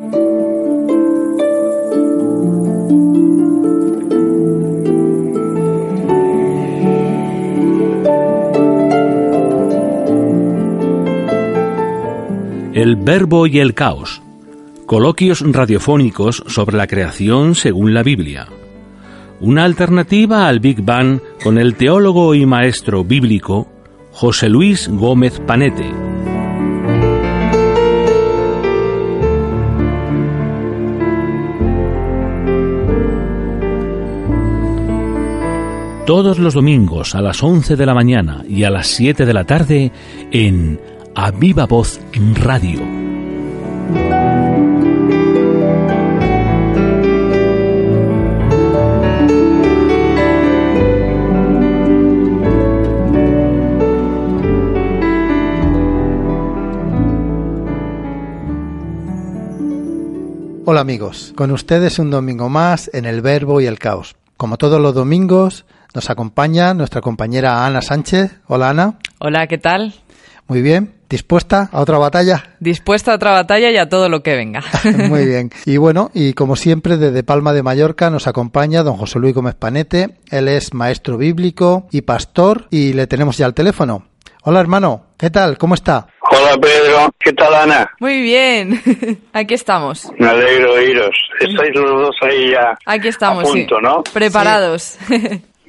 El Verbo y el Caos. Coloquios radiofónicos sobre la creación según la Biblia. Una alternativa al Big Bang con el teólogo y maestro bíblico José Luis Gómez Panete. Todos los domingos a las 11 de la mañana y a las 7 de la tarde en a Viva Voz Radio. Hola amigos, con ustedes un domingo más en el Verbo y el Caos. Como todos los domingos, nos acompaña nuestra compañera Ana Sánchez. Hola Ana. Hola, ¿qué tal? Muy bien. ¿Dispuesta a otra batalla? Dispuesta a otra batalla y a todo lo que venga. Muy bien. Y bueno, y como siempre, desde Palma de Mallorca nos acompaña don José Luis Gómez Panete. Él es maestro bíblico y pastor y le tenemos ya al teléfono. Hola hermano, ¿qué tal? ¿Cómo está? Hola Pedro, ¿qué tal Ana? Muy bien, aquí estamos. Me alegro oíros. Estáis los dos ahí ya aquí estamos, a punto, ¿no? Preparados.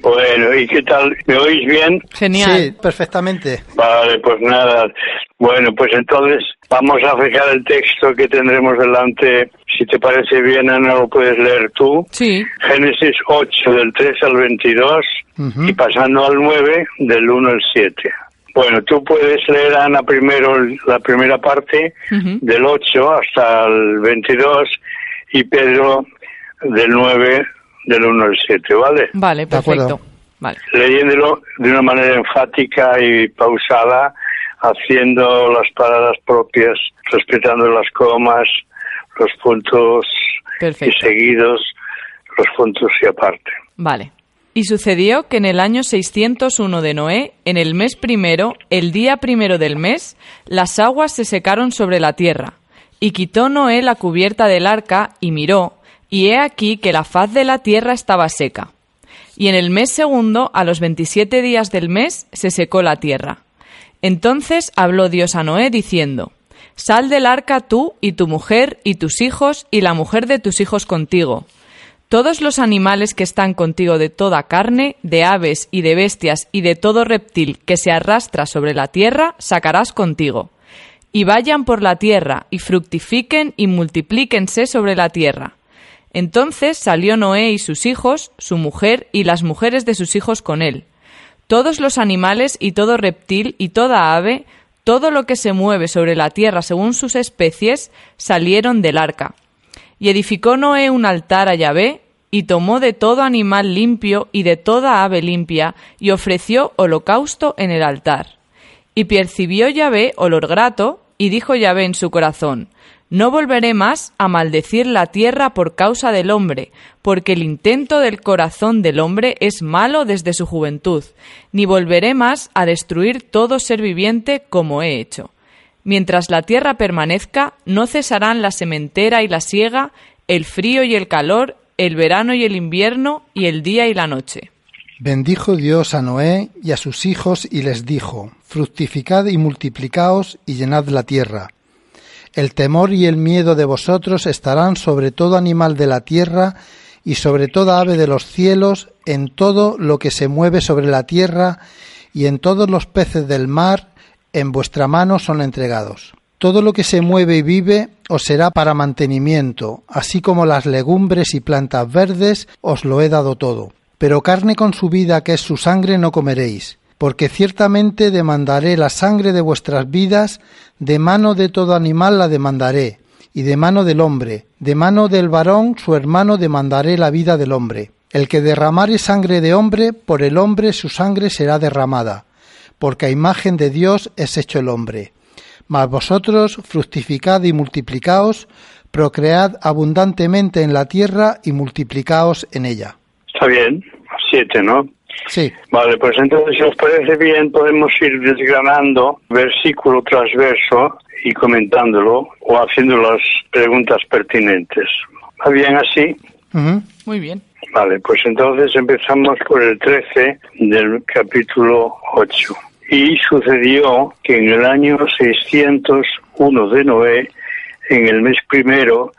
Bueno, ¿y qué tal? ¿Me oís bien? Genial. Sí, perfectamente. Vale, pues nada. Bueno, pues entonces vamos a fijar el texto que tendremos delante. Si te parece bien, Ana, lo puedes leer tú. Sí. Génesis 8, del 3 al 22, y pasando al 9, del 1 al 7. Bueno, tú puedes leer, Ana, primero la primera parte, del 8 hasta el 22, y Pedro del 9 del 1 al 7, ¿vale? Vale, perfecto. Vale. Leyéndolo de una manera enfática y pausada, haciendo las paradas propias, respetando las comas, los puntos y seguidos, los puntos y aparte. Vale. Y sucedió que en el año 601 de Noé, en el mes primero, el día primero del mes, las aguas se secaron sobre la tierra. Y quitó Noé la cubierta del arca y miró, y he aquí que la faz de la tierra estaba seca. Y en el mes segundo, a los veintisiete días del mes, se secó la tierra. Entonces habló Dios a Noé diciendo, Sal del arca tú y tu mujer y tus hijos y la mujer de tus hijos contigo. Todos los animales que están contigo de toda carne, de aves y de bestias y de todo reptil que se arrastra sobre la tierra, sacarás contigo. Y vayan por la tierra, y fructifiquen y multiplíquense sobre la tierra entonces salió Noé y sus hijos, su mujer y las mujeres de sus hijos con él. Todos los animales y todo reptil y toda ave, todo lo que se mueve sobre la tierra según sus especies, salieron del arca. Y edificó Noé un altar a Yahvé, y tomó de todo animal limpio y de toda ave limpia, y ofreció holocausto en el altar. Y percibió Yahvé olor grato, y dijo Yahvé en su corazón, no volveré más a maldecir la tierra por causa del hombre, porque el intento del corazón del hombre es malo desde su juventud, ni volveré más a destruir todo ser viviente como he hecho. Mientras la tierra permanezca, no cesarán la sementera y la siega, el frío y el calor, el verano y el invierno, y el día y la noche. Bendijo Dios a Noé y a sus hijos y les dijo, Fructificad y multiplicaos y llenad la tierra el temor y el miedo de vosotros estarán sobre todo animal de la tierra y sobre toda ave de los cielos, en todo lo que se mueve sobre la tierra y en todos los peces del mar, en vuestra mano son entregados. Todo lo que se mueve y vive os será para mantenimiento, así como las legumbres y plantas verdes os lo he dado todo. Pero carne con su vida, que es su sangre, no comeréis porque ciertamente demandaré la sangre de vuestras vidas, de mano de todo animal la demandaré, y de mano del hombre, de mano del varón su hermano demandaré la vida del hombre. El que derramare sangre de hombre, por el hombre su sangre será derramada, porque a imagen de Dios es hecho el hombre. Mas vosotros fructificad y multiplicaos, procread abundantemente en la tierra y multiplicaos en ella. Está bien, siete, ¿no? Sí. Vale, pues entonces, si os parece bien, podemos ir desgranando versículo tras verso y comentándolo o haciendo las preguntas pertinentes. ¿Va bien así? Muy bien. Vale, pues entonces empezamos por el 13 del capítulo 8. Y sucedió que en el año 601 de Noé, en el mes primero,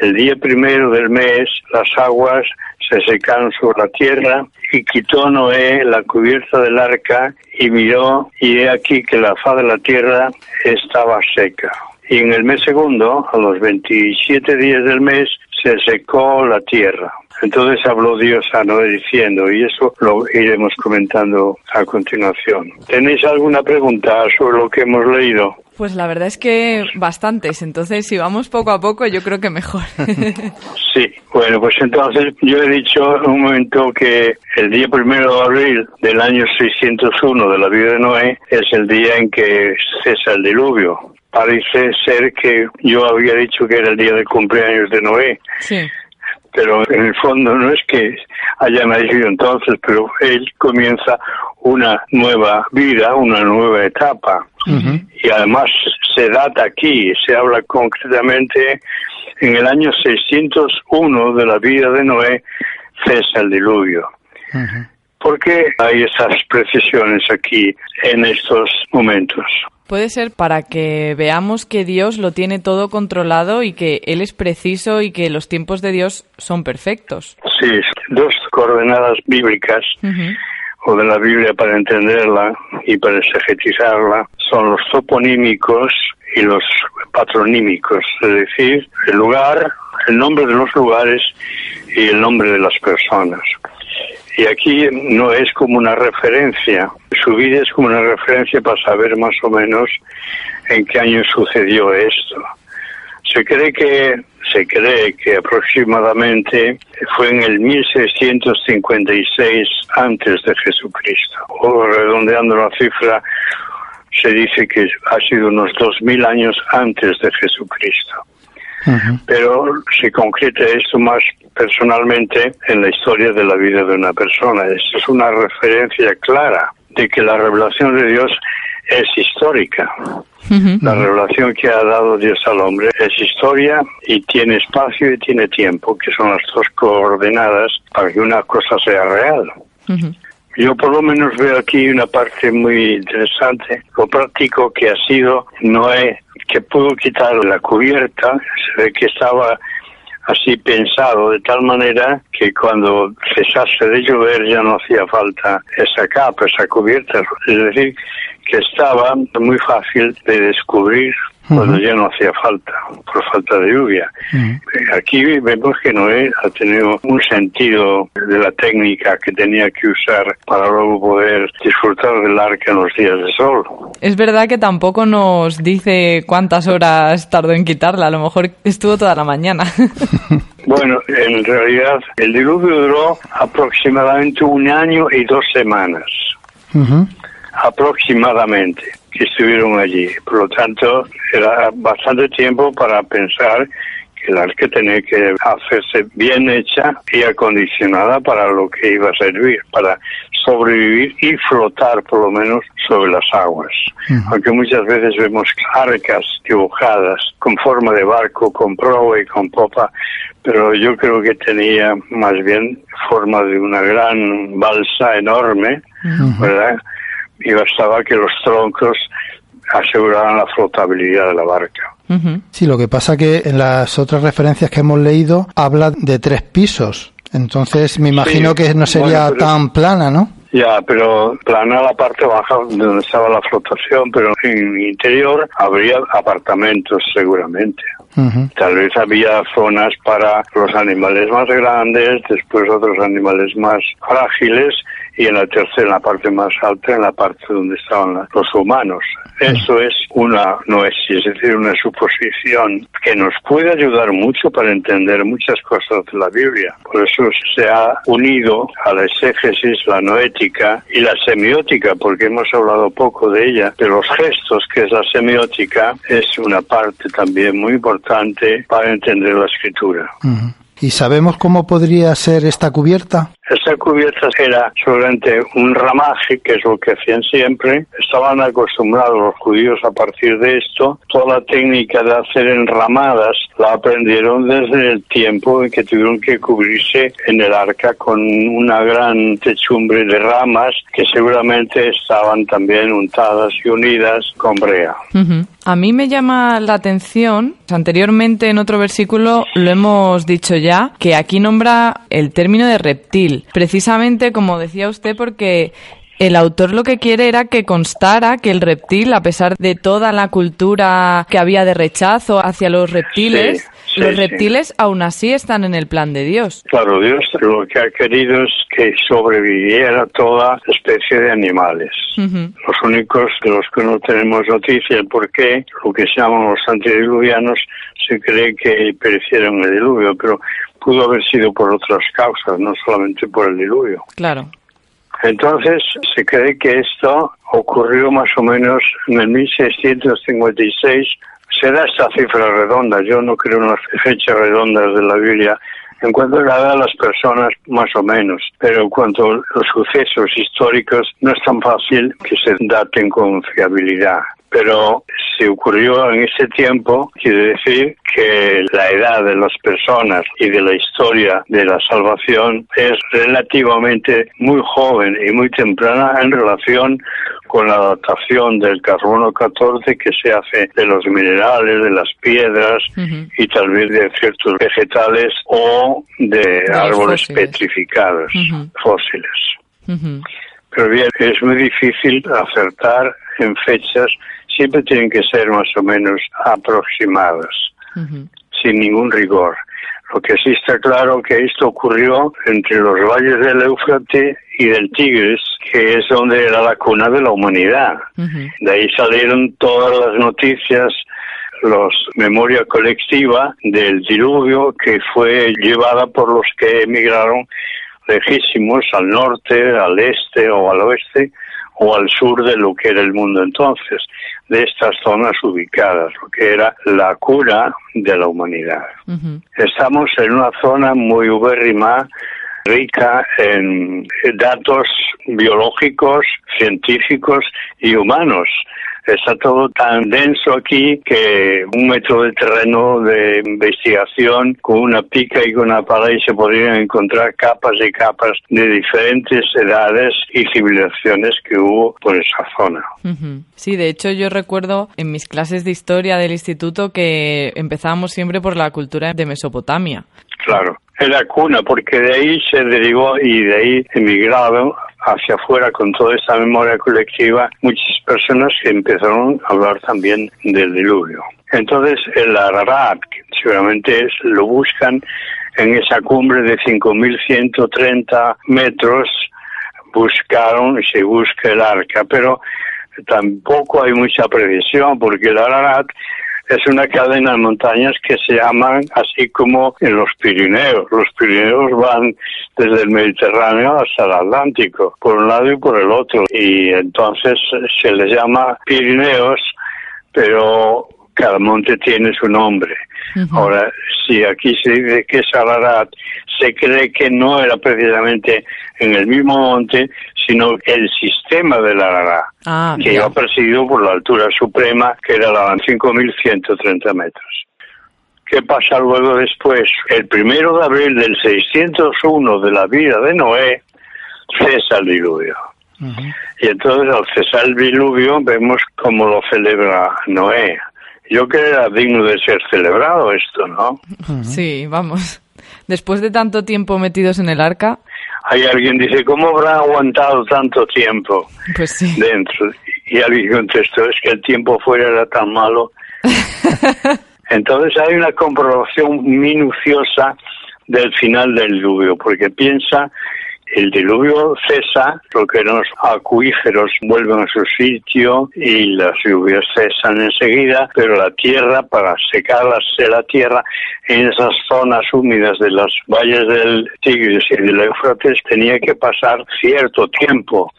el día primero del mes, las aguas se secaron sobre la tierra y quitó Noé la cubierta del arca y miró y he aquí que la faz de la tierra estaba seca. Y en el mes segundo, a los 27 días del mes, se secó la tierra. Entonces habló Dios a Noé diciendo, y eso lo iremos comentando a continuación. ¿Tenéis alguna pregunta sobre lo que hemos leído? Pues la verdad es que bastantes, entonces si vamos poco a poco yo creo que mejor. sí, bueno, pues entonces yo he dicho en un momento que el día primero de abril del año 601 de la vida de Noé es el día en que cesa el diluvio. Parece ser que yo había dicho que era el día del cumpleaños de Noé. Sí pero en el fondo no es que haya nacido entonces, pero él comienza una nueva vida, una nueva etapa. Y además se data aquí, se habla concretamente en el año 601 de la vida de Noé, cesa el diluvio. ¿Por qué hay esas precisiones aquí en estos momentos? Puede ser para que veamos que Dios lo tiene todo controlado y que Él es preciso y que los tiempos de Dios son perfectos. Sí, dos coordenadas bíblicas o de la Biblia para entenderla y para exegetizarla son los toponímicos y los patronímicos, es decir, el lugar, el nombre de los lugares y el nombre de las personas. Y aquí no es como una referencia, su vida es como una referencia para saber más o menos en qué año sucedió esto. Se cree que se cree que aproximadamente fue en el 1656 antes de Jesucristo. O redondeando la cifra, se dice que ha sido unos 2000 años antes de Jesucristo. Pero se concreta esto más personalmente en la historia de la vida de una persona. Esto es una referencia clara de que la revelación de Dios es histórica. La revelación que ha dado Dios al hombre es historia y tiene espacio y tiene tiempo, que son las dos coordenadas para que una cosa sea real. Yo por lo menos veo aquí una parte muy interesante, lo práctico que ha sido Noé, que pudo quitar la cubierta, se ve que estaba así pensado de tal manera que cuando cesase de llover ya no hacía falta esa capa, esa cubierta. Es decir, que estaba muy fácil de descubrir cuando ya no hacía falta, por falta de lluvia. Aquí vemos que Noé ha tenido un sentido de la técnica que tenía que usar para luego poder disfrutar del arca en los días de sol. Es verdad que tampoco nos dice cuántas horas tardó en quitarla, a lo mejor estuvo toda la mañana. Bueno, en realidad el diluvio duró aproximadamente un año y dos semanas. Aproximadamente que estuvieron allí. Por lo tanto, era bastante tiempo para pensar que el arca tenía que hacerse bien hecha y acondicionada para lo que iba a servir, para sobrevivir y flotar por lo menos sobre las aguas. Aunque muchas veces vemos arcas dibujadas con forma de barco, con proa y con popa, pero yo creo que tenía más bien forma de una gran balsa enorme, ¿verdad? Y bastaba que los troncos aseguraran la flotabilidad de la barca. Sí, lo que pasa que en las otras referencias que hemos leído habla de tres pisos. Entonces me imagino que no sería tan plana, ¿no? Ya, pero plana la parte baja donde estaba la flotación, pero en el interior habría apartamentos seguramente. Tal vez había zonas para los animales más grandes, después otros animales más frágiles y en la tercera, en la parte más alta, en la parte donde estaban los humanos. Eso es una no es, es decir, una suposición que nos puede ayudar mucho para entender muchas cosas de la Biblia. Por eso se ha unido a la exégesis, la noética y la semiótica, porque hemos hablado poco de ella, de los gestos, que es la semiótica, es una parte también muy importante para entender la escritura. ¿Y sabemos cómo podría ser esta cubierta? Esta cubierta era solamente un ramaje, que es lo que hacían siempre. Estaban acostumbrados los judíos a partir de esto. Toda la técnica de hacer enramadas la aprendieron desde el tiempo en que tuvieron que cubrirse en el arca con una gran techumbre de ramas que seguramente estaban también untadas y unidas con brea. A mí me llama la atención, anteriormente en otro versículo lo hemos dicho ya, que aquí nombra el término de reptil, precisamente como decía usted, porque el autor lo que quiere era que constara que el reptil, a pesar de toda la cultura que había de rechazo hacia los reptiles, los reptiles aún así están en el plan de Dios. Claro, Dios lo que ha querido es que sobreviviera toda especie de animales. Los únicos de los que no tenemos noticia porque lo que se llaman los antediluvianos se cree que perecieron en el diluvio, pero pudo haber sido por otras causas, no solamente por el diluvio. Claro. Entonces se cree que esto ocurrió más o menos en el 1656 se da esta cifra redonda. Yo no creo en las fechas redondas de la Biblia. En cuanto a la edad de las personas, más o menos. Pero en cuanto a los sucesos históricos, no es tan fácil que se daten con fiabilidad pero si ocurrió en ese tiempo, quiere decir que la edad de las personas y de la historia de la salvación es relativamente muy joven y muy temprana en relación con la datación del carbono 14 que se hace de los minerales, de las piedras y tal vez de ciertos vegetales o de, árboles petrificados, fósiles. Pero bien, es muy difícil acertar en fechas siempre tienen que ser más o menos aproximadas, sin ningún rigor. Lo que sí está claro que esto ocurrió entre los valles del Éufrates y del Tigris, que es donde era la cuna de la humanidad. De ahí salieron todas las noticias, los memoria colectiva del diluvio que fue llevada por los que emigraron lejísimos al norte, al este o al oeste o al sur de lo que era el mundo entonces, de estas zonas ubicadas, lo que era la cura de la humanidad. Estamos en una zona muy ubérrima, rica en datos biológicos, científicos y humanos está todo tan denso aquí que un metro de terreno de investigación con una pica y con una pala y se podrían encontrar capas y capas de diferentes edades y civilizaciones que hubo por esa zona. Sí, de hecho yo recuerdo en mis clases de historia del instituto que empezábamos siempre por la cultura de Mesopotamia. Claro, era cuna porque de ahí se derivó y de ahí emigraron hacia afuera con toda esta memoria colectiva muchas personas que empezaron a hablar también del diluvio. Entonces el Ararat, seguramente lo buscan en esa cumbre de 5.130 metros, buscaron y se busca el arca, pero tampoco hay mucha precisión porque el Ararat es una cadena de montañas que se llaman así como en los Pirineos. Los Pirineos van desde el Mediterráneo hasta el Atlántico, por un lado y por el otro. Y entonces se les llama Pirineos, pero cada monte tiene su nombre. Ahora, si aquí se dice que es Ararat, se cree que no era precisamente en el mismo monte, sino el sistema del Ararat, ah, que iba presidido por la altura suprema, que era la 5.130 metros. ¿Qué pasa luego después? El primero de abril del 601 de la vida de Noé, cesa el diluvio. Y entonces al cesar el diluvio vemos cómo lo celebra Noé. Yo creo que era digno de ser celebrado esto, ¿no? Sí, vamos. Después de tanto tiempo metidos en el arca. Hay alguien dice, ¿cómo habrá aguantado tanto tiempo pues dentro? Y alguien contestó, es que el tiempo fuera era tan malo. Entonces hay una comprobación minuciosa del final del diluvio, porque piensa el diluvio cesa, porque los acuíferos vuelven a su sitio y las lluvias cesan enseguida, pero la tierra, para secarse la tierra en esas zonas húmedas de los valles del Tigris y del Éufrates, tenía que pasar cierto tiempo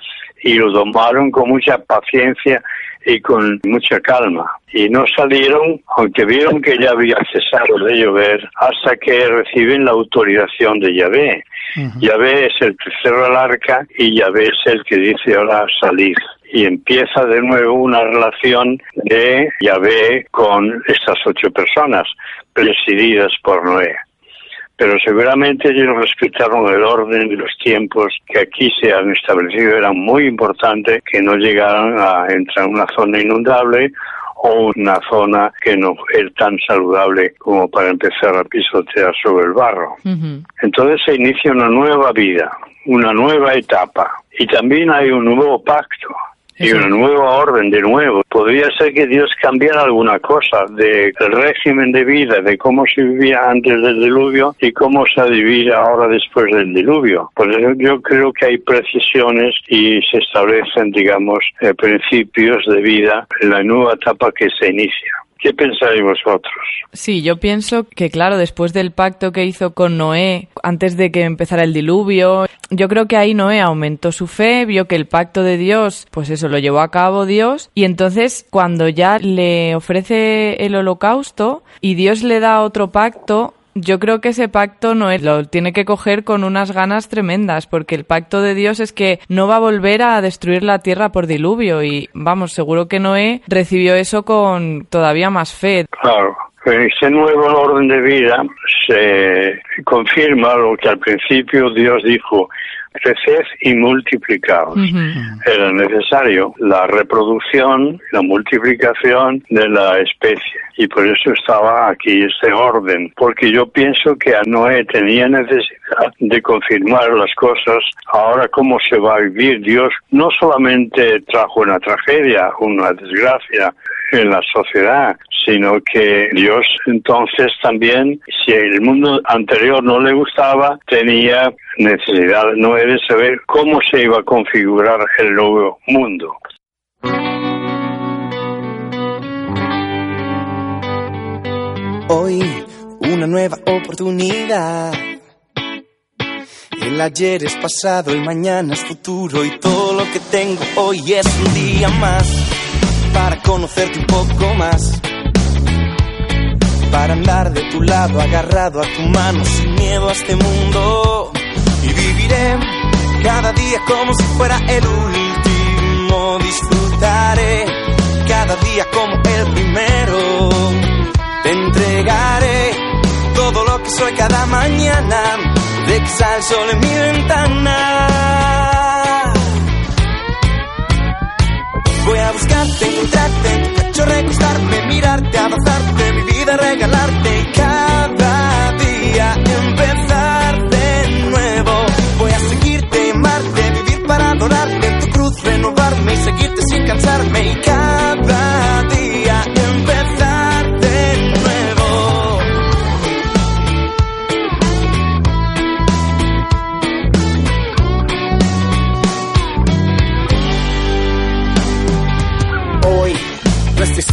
y lo tomaron con mucha paciencia y con mucha calma. Y no salieron, aunque vieron que ya había cesado de llover, hasta que reciben la autorización de Yahvé. Yahvé es el tercero del arca y Yahvé es el que dice ahora salir y empieza de nuevo una relación de Yahvé con estas ocho personas presididas por Noé. Pero seguramente ellos respetaron el orden de los tiempos que aquí se han establecido. Era muy importante que no llegaran a entrar en una zona inundable o una zona que no es tan saludable como para empezar a pisotear sobre el barro. Entonces se inicia una nueva vida, una nueva etapa. Y también hay un nuevo pacto y una nueva orden de nuevo. Podría ser que Dios cambiara alguna cosa del régimen de vida, de cómo se vivía antes del diluvio y cómo se vive ahora después del diluvio. Por eso yo creo que hay precisiones y se establecen, digamos, eh, principios de vida en la nueva etapa que se inicia. ¿Qué pensáis vosotros? Sí, yo pienso que, claro, después del pacto que hizo con Noé, antes de que empezara el diluvio, yo creo que ahí Noé aumentó su fe, vio que el pacto de Dios, pues eso lo llevó a cabo Dios, y entonces cuando ya le ofrece el holocausto y Dios le da otro pacto, yo creo que ese pacto Noé lo tiene que coger con unas ganas tremendas, porque el pacto de Dios es que no va a volver a destruir la tierra por diluvio y vamos, seguro que Noé recibió eso con todavía más fe. Claro. En este nuevo orden de vida se confirma lo que al principio Dios dijo, creced y multiplicaos. Era necesario la reproducción, la multiplicación de la especie. Y por eso estaba aquí este orden, porque yo pienso que a Noé tenía necesidad de confirmar las cosas. Ahora, cómo se va a vivir, Dios no solamente trajo una tragedia, una desgracia en la sociedad, sino que Dios entonces también, si el mundo anterior no le gustaba, tenía necesidad, no de saber cómo se iba a configurar el nuevo mundo. Hoy una nueva oportunidad. El ayer es pasado, el mañana es futuro y todo lo que tengo hoy es un día más para conocerte un poco más para andar de tu lado, agarrado a tu mano, sin miedo a este mundo. Y viviré cada día como si fuera el último. Disfrutaré cada día como el primero. Te entregaré todo lo que soy cada mañana. De que sale el sol en mi ventana. Buscarte, encontrarte pecho, recostarme, mirarte, abrazarte, mi vida regalarte. Y cada día empezar de nuevo. Voy a seguirte, amarte, vivir para adorarte. En tu cruz, renovarme y seguirte sin cansarme. Y cada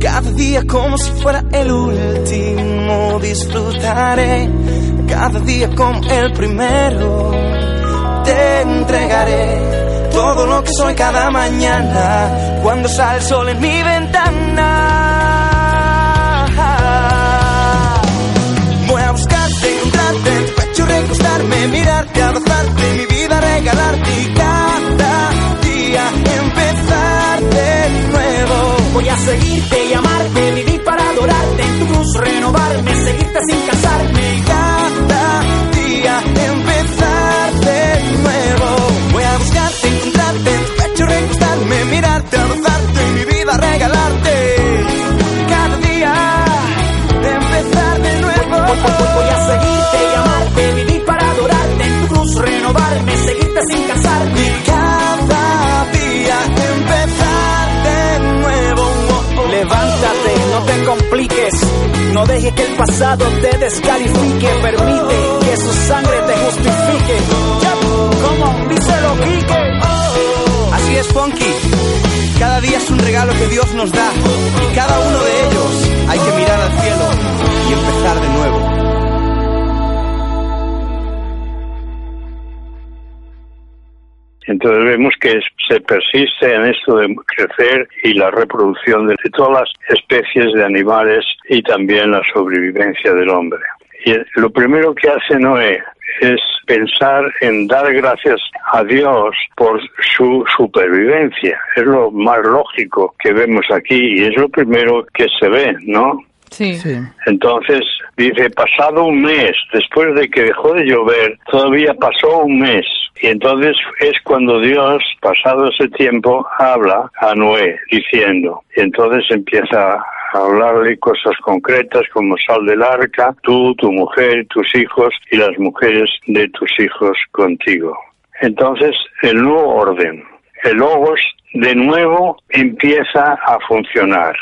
Cada día como si fuera el último disfrutaré. Cada día como el primero te entregaré todo lo que soy cada mañana cuando sale el sol en mi ventana. Voy a buscarte, encontrarte en tu pecho, recostarme, mirarte, abrazarte, mi vida regalarte seguirte y amarte, vivir para adorarte, en tu cruz renovarme, seguirte sin casarme. Y cada día empezar de nuevo. Voy a buscarte, encontrarte en tu mirarte, abrazarte, mi vida regalarte. Cada día empezar de nuevo. Voy, voy, voy, no dejes que el pasado te descalifique, permite que su sangre te justifique. Como díselo, Quique. Así es, Funky. Cada día es un regalo que Dios nos da. Y cada uno de ellos hay que mirar al cielo y empezar de nuevo. Entonces vemos que se persiste en esto de crecer y la reproducción de todas las especies de animales y también la sobrevivencia del hombre. Y lo primero que hace Noé es pensar en dar gracias a Dios por su supervivencia. Es lo más lógico que vemos aquí y es lo primero que se ve, ¿no? Sí. Sí. Entonces dice, pasado un mes, después de que dejó de llover, todavía pasó un mes. Y entonces es cuando Dios, pasado ese tiempo, habla a Noé, diciendo, y entonces empieza a hablarle cosas concretas como sal del arca, tú, tu mujer, tus hijos y las mujeres de tus hijos contigo. Entonces, el nuevo orden, el logos, de nuevo empieza a funcionar.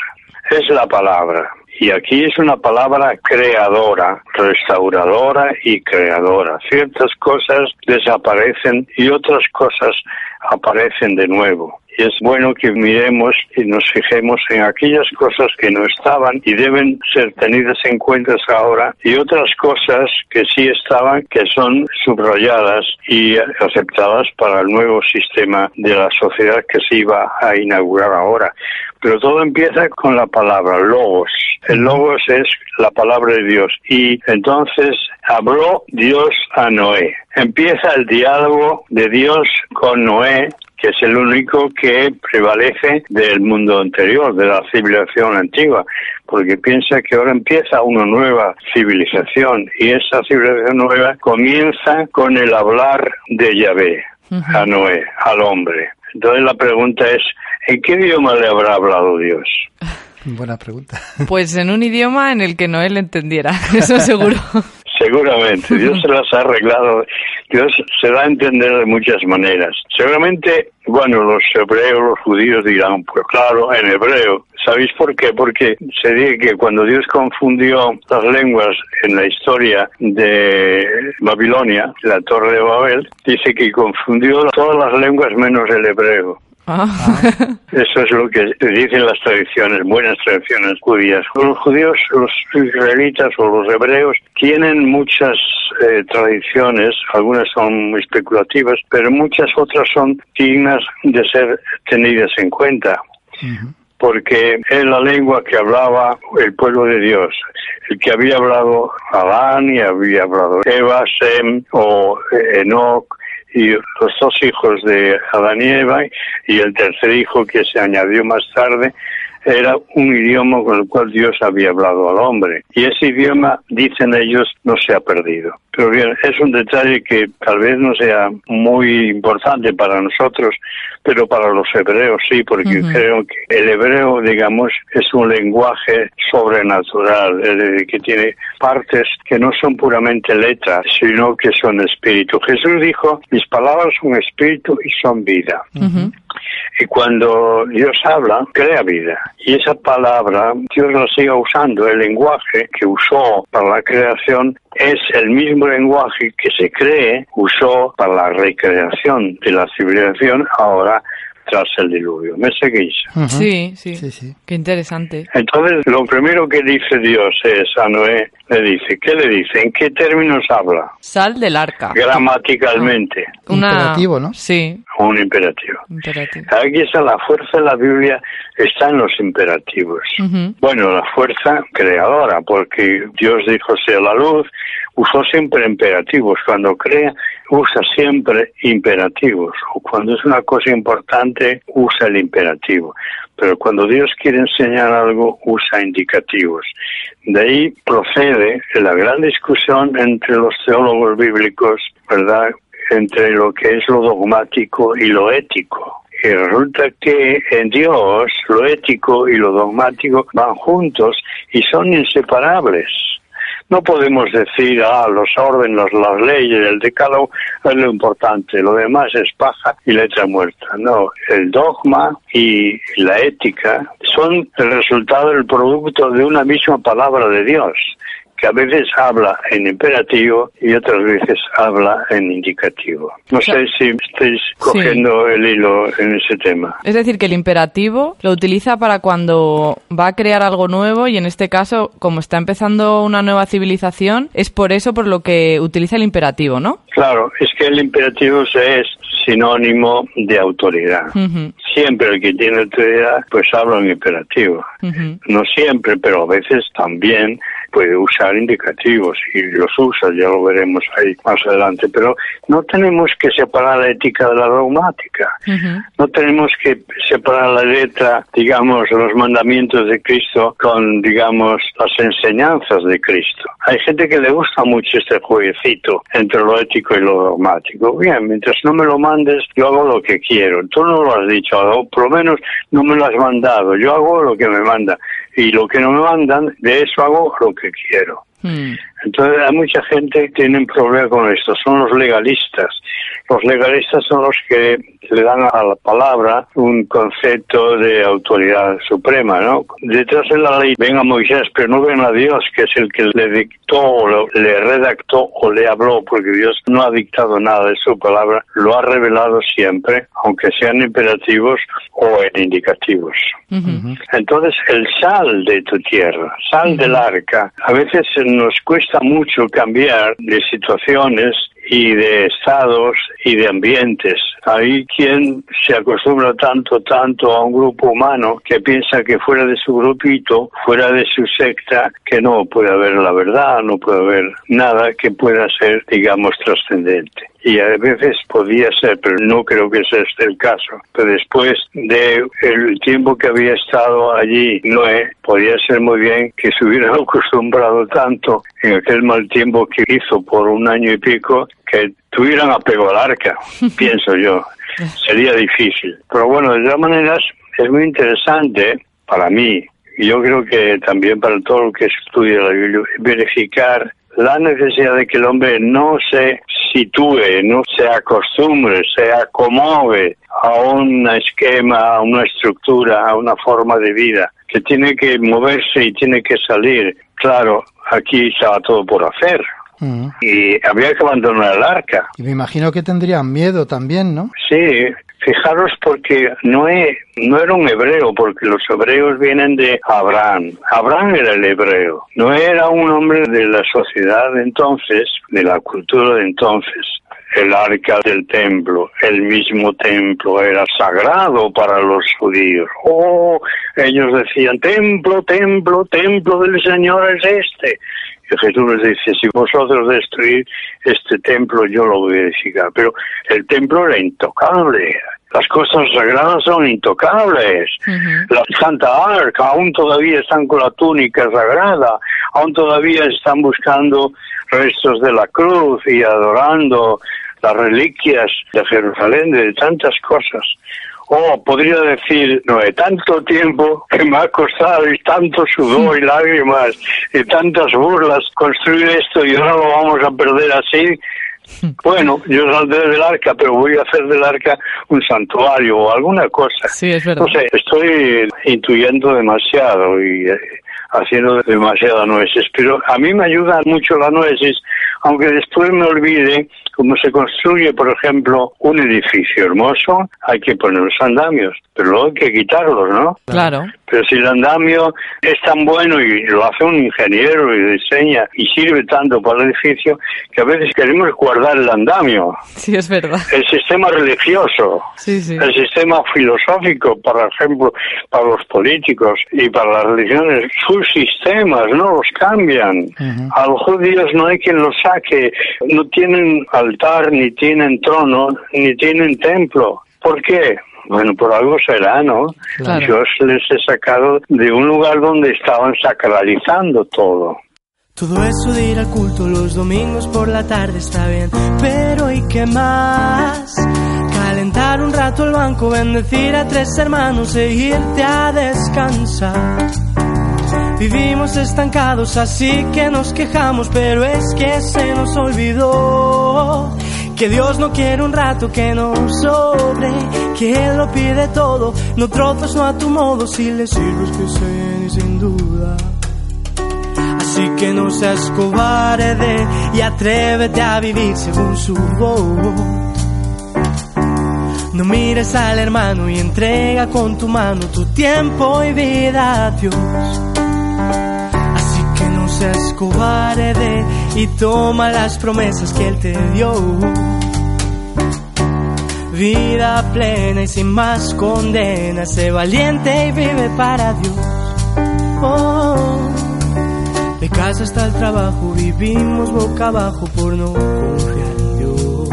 Es la palabra. Y aquí es una palabra creadora, restauradora y creadora. Ciertas cosas desaparecen y otras cosas aparecen de nuevo. Y es bueno que miremos y nos fijemos en aquellas cosas que no estaban y deben ser tenidas en cuenta ahora y otras cosas que sí estaban que son subrayadas y aceptadas para el nuevo sistema de la sociedad que se iba a inaugurar ahora. Pero todo empieza con la palabra logos. El logos es la palabra de Dios. Y entonces habló Dios a Noé. Empieza el diálogo de Dios con Noé que es el único que prevalece del mundo anterior, de la civilización antigua, porque piensa que ahora empieza una nueva civilización y esa civilización nueva comienza con el hablar de Yahvé a Noé, al hombre. Entonces la pregunta es, ¿en qué idioma le habrá hablado Dios? Buena pregunta. Pues en un idioma en el que no él entendiera, eso seguro. Seguramente, Dios se las ha arreglado, Dios se da a entender de muchas maneras. Seguramente, bueno, los hebreos, los judíos dirán, pues claro, en hebreo. ¿Sabéis por qué? Porque se dice que cuando Dios confundió las lenguas en la historia de Babilonia, la Torre de Babel, dice que confundió todas las lenguas menos el hebreo. Ah. Eso es lo que dicen las tradiciones, buenas tradiciones judías. Los judíos, los israelitas o los hebreos tienen muchas eh, tradiciones, algunas son muy especulativas, pero muchas otras son dignas de ser tenidas en cuenta. Porque es la lengua que hablaba el pueblo de Dios, el que había hablado Adán y había hablado Eva, Sem o Enoch y los dos hijos de Adán y Eva y el tercer hijo que se añadió más tarde era un idioma con el cual Dios había hablado al hombre. Y ese idioma, dicen ellos, no se ha perdido. Pero bien, es un detalle que tal vez no sea muy importante para nosotros, pero para los hebreos sí, porque creo que el hebreo, digamos, es un lenguaje sobrenatural, es decir, que tiene partes que no son puramente letras, sino que son espíritu. Jesús dijo, mis palabras son espíritu y son vida. Y cuando Dios habla, crea vida. Y esa palabra, Dios la sigue usando. El lenguaje que usó para la creación es el mismo lenguaje que se cree usó para la recreación de la civilización ahora tras el diluvio. ¿Me seguís? sí, sí, sí, Qué interesante. Entonces, lo primero que dice Dios es a Noé, le dice, ¿qué le dice? ¿En qué términos habla? Sal del arca. Gramaticalmente. Un imperativo, ¿no? Sí. Un imperativo. imperativo. Aquí está la fuerza de la Biblia, está en los imperativos. Bueno, la fuerza creadora, porque Dios dijo sea la luz, usó siempre imperativos. Cuando crea, usa siempre imperativos. O cuando es una cosa importante, usa el imperativo. Pero cuando Dios quiere enseñar algo, usa indicativos. De ahí procede la gran discusión entre los teólogos bíblicos, ¿verdad? Entre lo que es lo dogmático y lo ético. Y resulta que en Dios lo ético y lo dogmático van juntos y son inseparables. No podemos decir, ah, los órdenes, las leyes, el decálogo es lo importante, lo demás es paja y letra muerta. No, el dogma y la ética son el resultado del producto de una misma palabra de Dios que a veces habla en imperativo y otras veces habla en indicativo. No sé si estáis cogiendo el hilo en ese tema. Es decir, que el imperativo lo utiliza para cuando va a crear algo nuevo y en este caso, como está empezando una nueva civilización, es por eso por lo que utiliza el imperativo, ¿no? Claro, es que el imperativo es sinónimo de autoridad. Siempre el que tiene autoridad pues habla en imperativo. No siempre, pero a veces también puede usar indicativos y los usa, ya lo veremos ahí más adelante, pero no tenemos que separar la ética de la dogmática, no tenemos que separar la letra, digamos, los mandamientos de Cristo con, digamos, las enseñanzas de Cristo. Hay gente que le gusta mucho este jueguecito entre lo ético y lo dogmático. Bien, mientras no me lo mandes, yo hago lo que quiero. Tú no lo has dicho, o por lo menos no me lo has mandado, yo hago lo que me manda y lo que no me mandan, de eso hago lo que quiero. Hmm. Entonces hay mucha gente que tiene un problema con esto, son los legalistas. Los legalistas son los que le dan a la palabra un concepto de autoridad suprema, ¿no? Detrás de la ley ven a Moisés, pero no ven a Dios, que es el que le dictó, o le redactó o le habló, porque Dios no ha dictado nada de su palabra, lo ha revelado siempre, aunque sean imperativos o en indicativos. Entonces, el sal de tu tierra, sal del arca, a veces nos cuesta mucho cambiar de situaciones y de estados y de ambientes. Hay quien se acostumbra tanto, tanto a un grupo humano que piensa que fuera de su grupito, fuera de su secta, que no puede haber la verdad, no puede haber nada que pueda ser, digamos, trascendente y a veces podía ser, pero no creo que ese sea el caso. Pero después de el tiempo que había estado allí, Noé, podía ser muy bien que se hubiera acostumbrado tanto en aquel mal tiempo que hizo por un año y pico que tuvieran apego al arca, pienso yo. Sería difícil. Pero bueno, de todas maneras, es muy interesante para mí, y yo creo que también para todo el que estudia la Biblia, verificar la necesidad de que el hombre no se sitúe, no se acostumbre, se acomode a un esquema, a una estructura, a una forma de vida, que tiene que moverse y tiene que salir. Claro, aquí estaba todo por hacer. Y había que abandonar el arca. Y me imagino que tendrían miedo también, ¿no? Sí, fijaros porque Noé no era un hebreo, porque los hebreos vienen de Abraham. Abraham era el hebreo. No era un hombre de la sociedad de entonces, de la cultura de entonces el arca del templo, el mismo templo era sagrado para los judíos. Oh, ellos decían, templo, templo, templo del Señor es este. Jesús les dice, si vosotros destruís este templo, yo lo voy a edificar. Pero el templo era intocable. Las cosas sagradas son intocables. La Santa Arca aún todavía están con la túnica sagrada, aún todavía están buscando restos de la cruz y adorando las reliquias de Jerusalén, de tantas cosas. Oh, podría decir, no, de tanto tiempo que me ha costado y tanto sudor y lágrimas y tantas burlas construir esto y ahora lo vamos a perder así. Bueno, yo saldré del arca, pero voy a hacer del arca un santuario o alguna cosa. Sí, es verdad. No sé, estoy intuyendo demasiado y eh, haciendo demasiada nueces, pero a mí me ayuda mucho la nueces aunque después me olvide cómo se construye, por ejemplo, un edificio hermoso, hay que poner los andamios, pero luego hay que quitarlos, ¿no? Claro. Pero si el andamio es tan bueno y lo hace un ingeniero y diseña y sirve tanto para el edificio, que a veces queremos guardar el andamio. Sí, es verdad. El sistema religioso, Sí, sí. el sistema filosófico, por ejemplo, para los políticos y para las religiones, sus sistemas no los cambian. A los judíos no hay quien los saque, no tienen altar, ni tienen trono, ni tienen templo. ¿Por qué? Bueno, por algo será, ¿no? Claro. Yo les he sacado de un lugar donde estaban sacralizando todo. Todo eso de ir al culto los domingos por la tarde está bien, pero ¿y qué más? Calentar un rato el banco, bendecir a tres hermanos e irte a descansar. Vivimos estancados, así que nos quejamos, pero es que se nos olvidó que Dios no quiere un rato que nos que lo pide todo, no trozos, no a tu modo, si le sirves que se y sin duda. Así que no seas cobarde y atrévete a vivir según su voz. No mires al hermano y entrega con tu mano tu tiempo y vida a Dios. Así que no seas cobarde y toma las promesas que Él te dio. Vida plena y sin más condena, sé valiente y vive para Dios. Oh. De casa hasta el trabajo vivimos boca abajo por no confiar en Dios.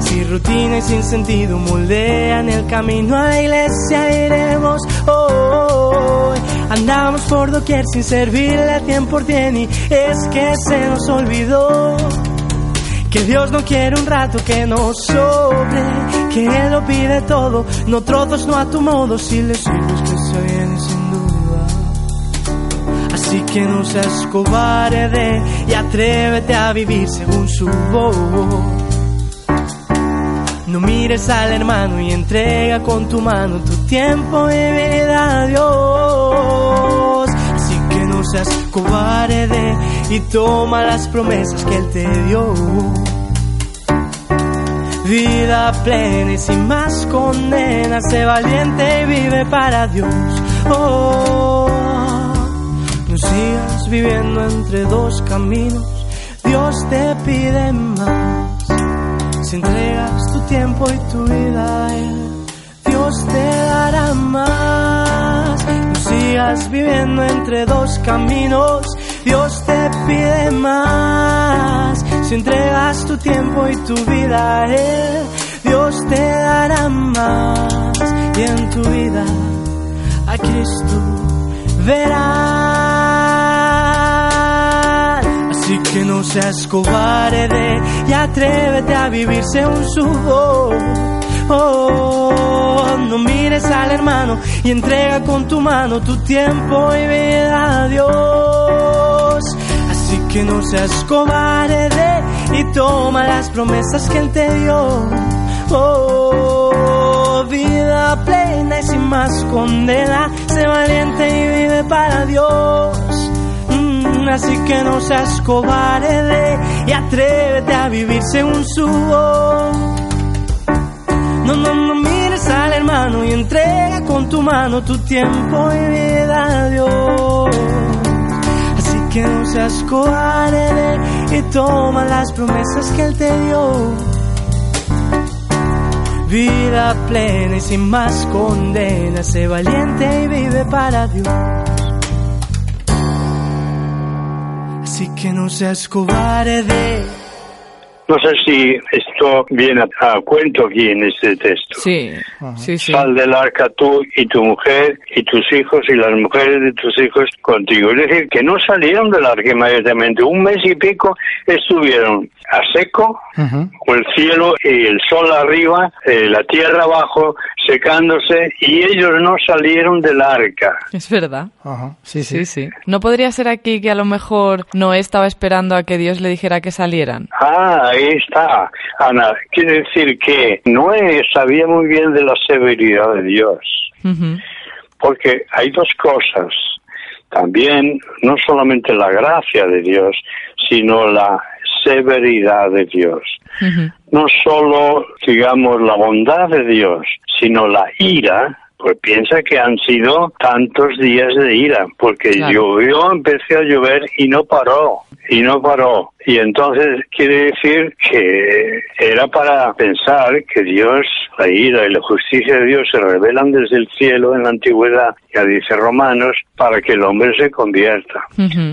Si rutina y sin sentido moldean el camino a la iglesia iremos hoy. Andamos por doquier sin servirle a 100% y es que se nos olvidó. Que Dios no quiere un rato que nos sobre, que Él lo pide todo, no trozos, no a tu modo, si le sirves que se viene sin duda. Así que no seas cobarde y atrévete a vivir según su voz. No mires al hermano y entrega con tu mano tu tiempo y vida a Dios. Así que no seas cobarde y toma las promesas que Él te dio. Vida plena y sin más condena, sé valiente y vive para Dios. Oh, no sigas viviendo entre dos caminos, Dios te pide más. Si entregas tu tiempo y tu vida Dios te dará más. No sigas viviendo entre dos caminos, Dios te pide más. Si entregas tu tiempo y tu vida a Él, Dios te dará más. Y en tu vida a Cristo verás. Así que no seas cobarde y atrévete a vivir según su voz. Oh, no mires al hermano y entrega con tu mano tu tiempo y vida a Dios. Que no seas cobarde y toma las promesas que Él te dio. Oh, vida plena y sin más condena, sé valiente y vive para Dios. Mm, Así que no seas cobarde y atrévete a vivir según su voz. No, no, no mires al hermano y entrega con tu mano tu tiempo y vida a Dios. Que no seas cobarde y toma las promesas que Él te dio. Vida plena y sin más condena, sé valiente y vive para Dios. Así que no seas cobarde. No sé si esto viene a, a cuento aquí en este texto. Sí, sí, sí. Sal del arca tú y tu mujer y tus hijos y las mujeres de tus hijos contigo. Es decir, que no salieron del arca inmediatamente. Un mes y pico estuvieron a seco, con el cielo y el sol arriba, eh, la tierra abajo, secándose, y ellos no salieron del arca. Es verdad. Ajá, sí, Sí, sí. sí. ¿No podría ser aquí que a lo mejor Noé estaba esperando a que Dios le dijera que salieran? Ah, ahí está, Ana. Quiere decir que Noé sabía muy bien de la severidad de Dios. Porque hay dos cosas. También, no solamente la gracia de Dios, sino la severidad de Dios. No solo, digamos, la bondad de Dios, sino la ira pues piensa que han sido tantos días de ira, porque llovió, empecé a llover y no paró, y no paró. Y entonces quiere decir que era para pensar que Dios, la ira y la justicia de Dios se revelan desde el cielo en la antigüedad, ya dice Romanos, para que el hombre se convierta.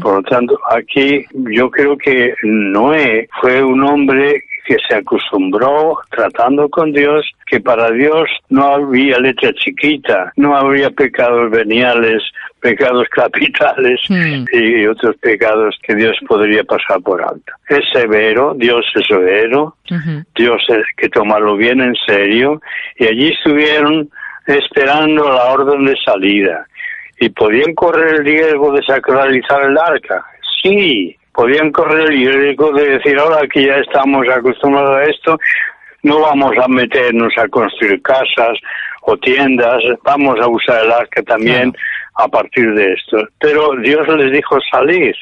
Por lo tanto, aquí yo creo que Noé fue un hombre que se acostumbró tratando con Dios, que para Dios no había letra chiquita, no habría pecados veniales, pecados capitales hmm. y otros pecados que Dios podría pasar por alto. Es severo, Dios es severo, Dios es que tomarlo bien en serio, y allí estuvieron esperando la orden de salida. ¿Y podían correr el riesgo de sacralizar el arca? Sí, podían correr el riesgo de decir, ahora que ya estamos acostumbrados a esto, no vamos a meternos a construir casas o tiendas, vamos a usar el arca también a partir de esto. Pero Dios les dijo salir.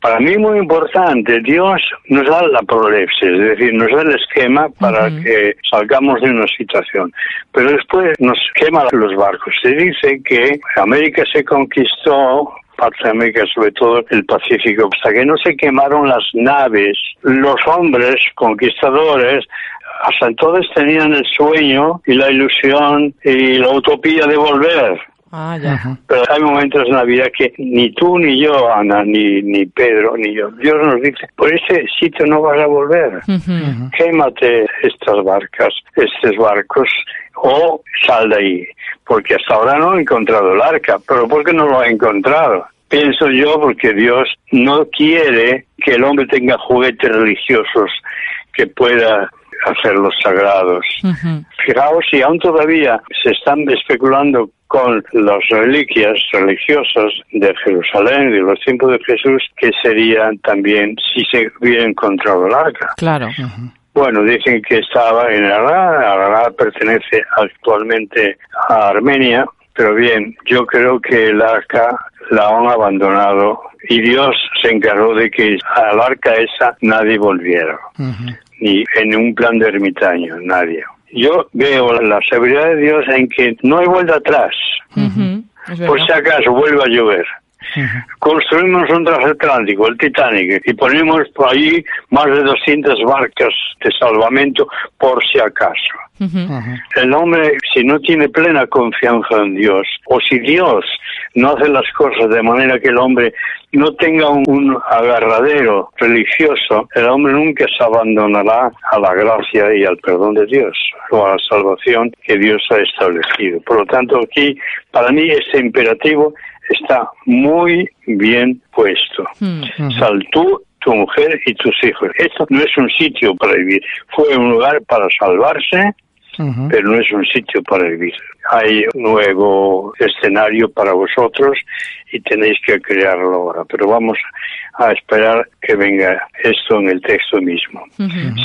Para mí muy importante, Dios nos da la prolepsis, es decir, nos da el esquema para que salgamos de una situación, pero después nos quema los barcos. Se dice que América se conquistó parte de América, sobre todo el Pacífico, hasta que no se quemaron las naves, los hombres conquistadores hasta entonces tenían el sueño y la ilusión y la utopía de volver. Ah, ya. Pero hay momentos en la vida que ni tú ni yo, Ana, ni, ni Pedro, ni yo, Dios nos dice, por ese sitio no vas a volver. Quémate estas barcas, estos barcos, o sal de ahí. Porque hasta ahora no he encontrado el arca. ¿Pero por qué no lo ha encontrado? Pienso yo porque Dios no quiere que el hombre tenga juguetes religiosos que pueda hacerlos sagrados. Fijaos si aún todavía se están especulando con las reliquias religiosas de Jerusalén, de los tiempos de Jesús, que serían también si se hubiera encontrado el arca. Claro. Bueno, dicen que estaba en Arad, Arad pertenece actualmente a Armenia, pero bien, yo creo que el arca la han abandonado y Dios se encargó de que al arca esa nadie volviera, ni en un plan de ermitaño, nadie. Yo veo la seguridad de Dios en que no hay vuelta atrás. Por si acaso vuelva a llover. Construimos un transatlántico, el Titanic, y ponemos por allí más de 200 barcas de salvamento por si acaso. El hombre, si no tiene plena confianza en Dios, o si Dios no hace las cosas de manera que el hombre no tenga un, agarradero religioso, el hombre nunca se abandonará a la gracia y al perdón de Dios o a la salvación que Dios ha establecido. Por lo tanto, aquí, para mí, este imperativo está muy bien puesto. Sal tú, tu mujer y tus hijos. Esto no es un sitio para vivir, fue un lugar para salvarse pero no es un sitio para vivir. Hay un nuevo escenario para vosotros y tenéis que crearlo ahora, pero vamos a esperar que venga esto en el texto mismo.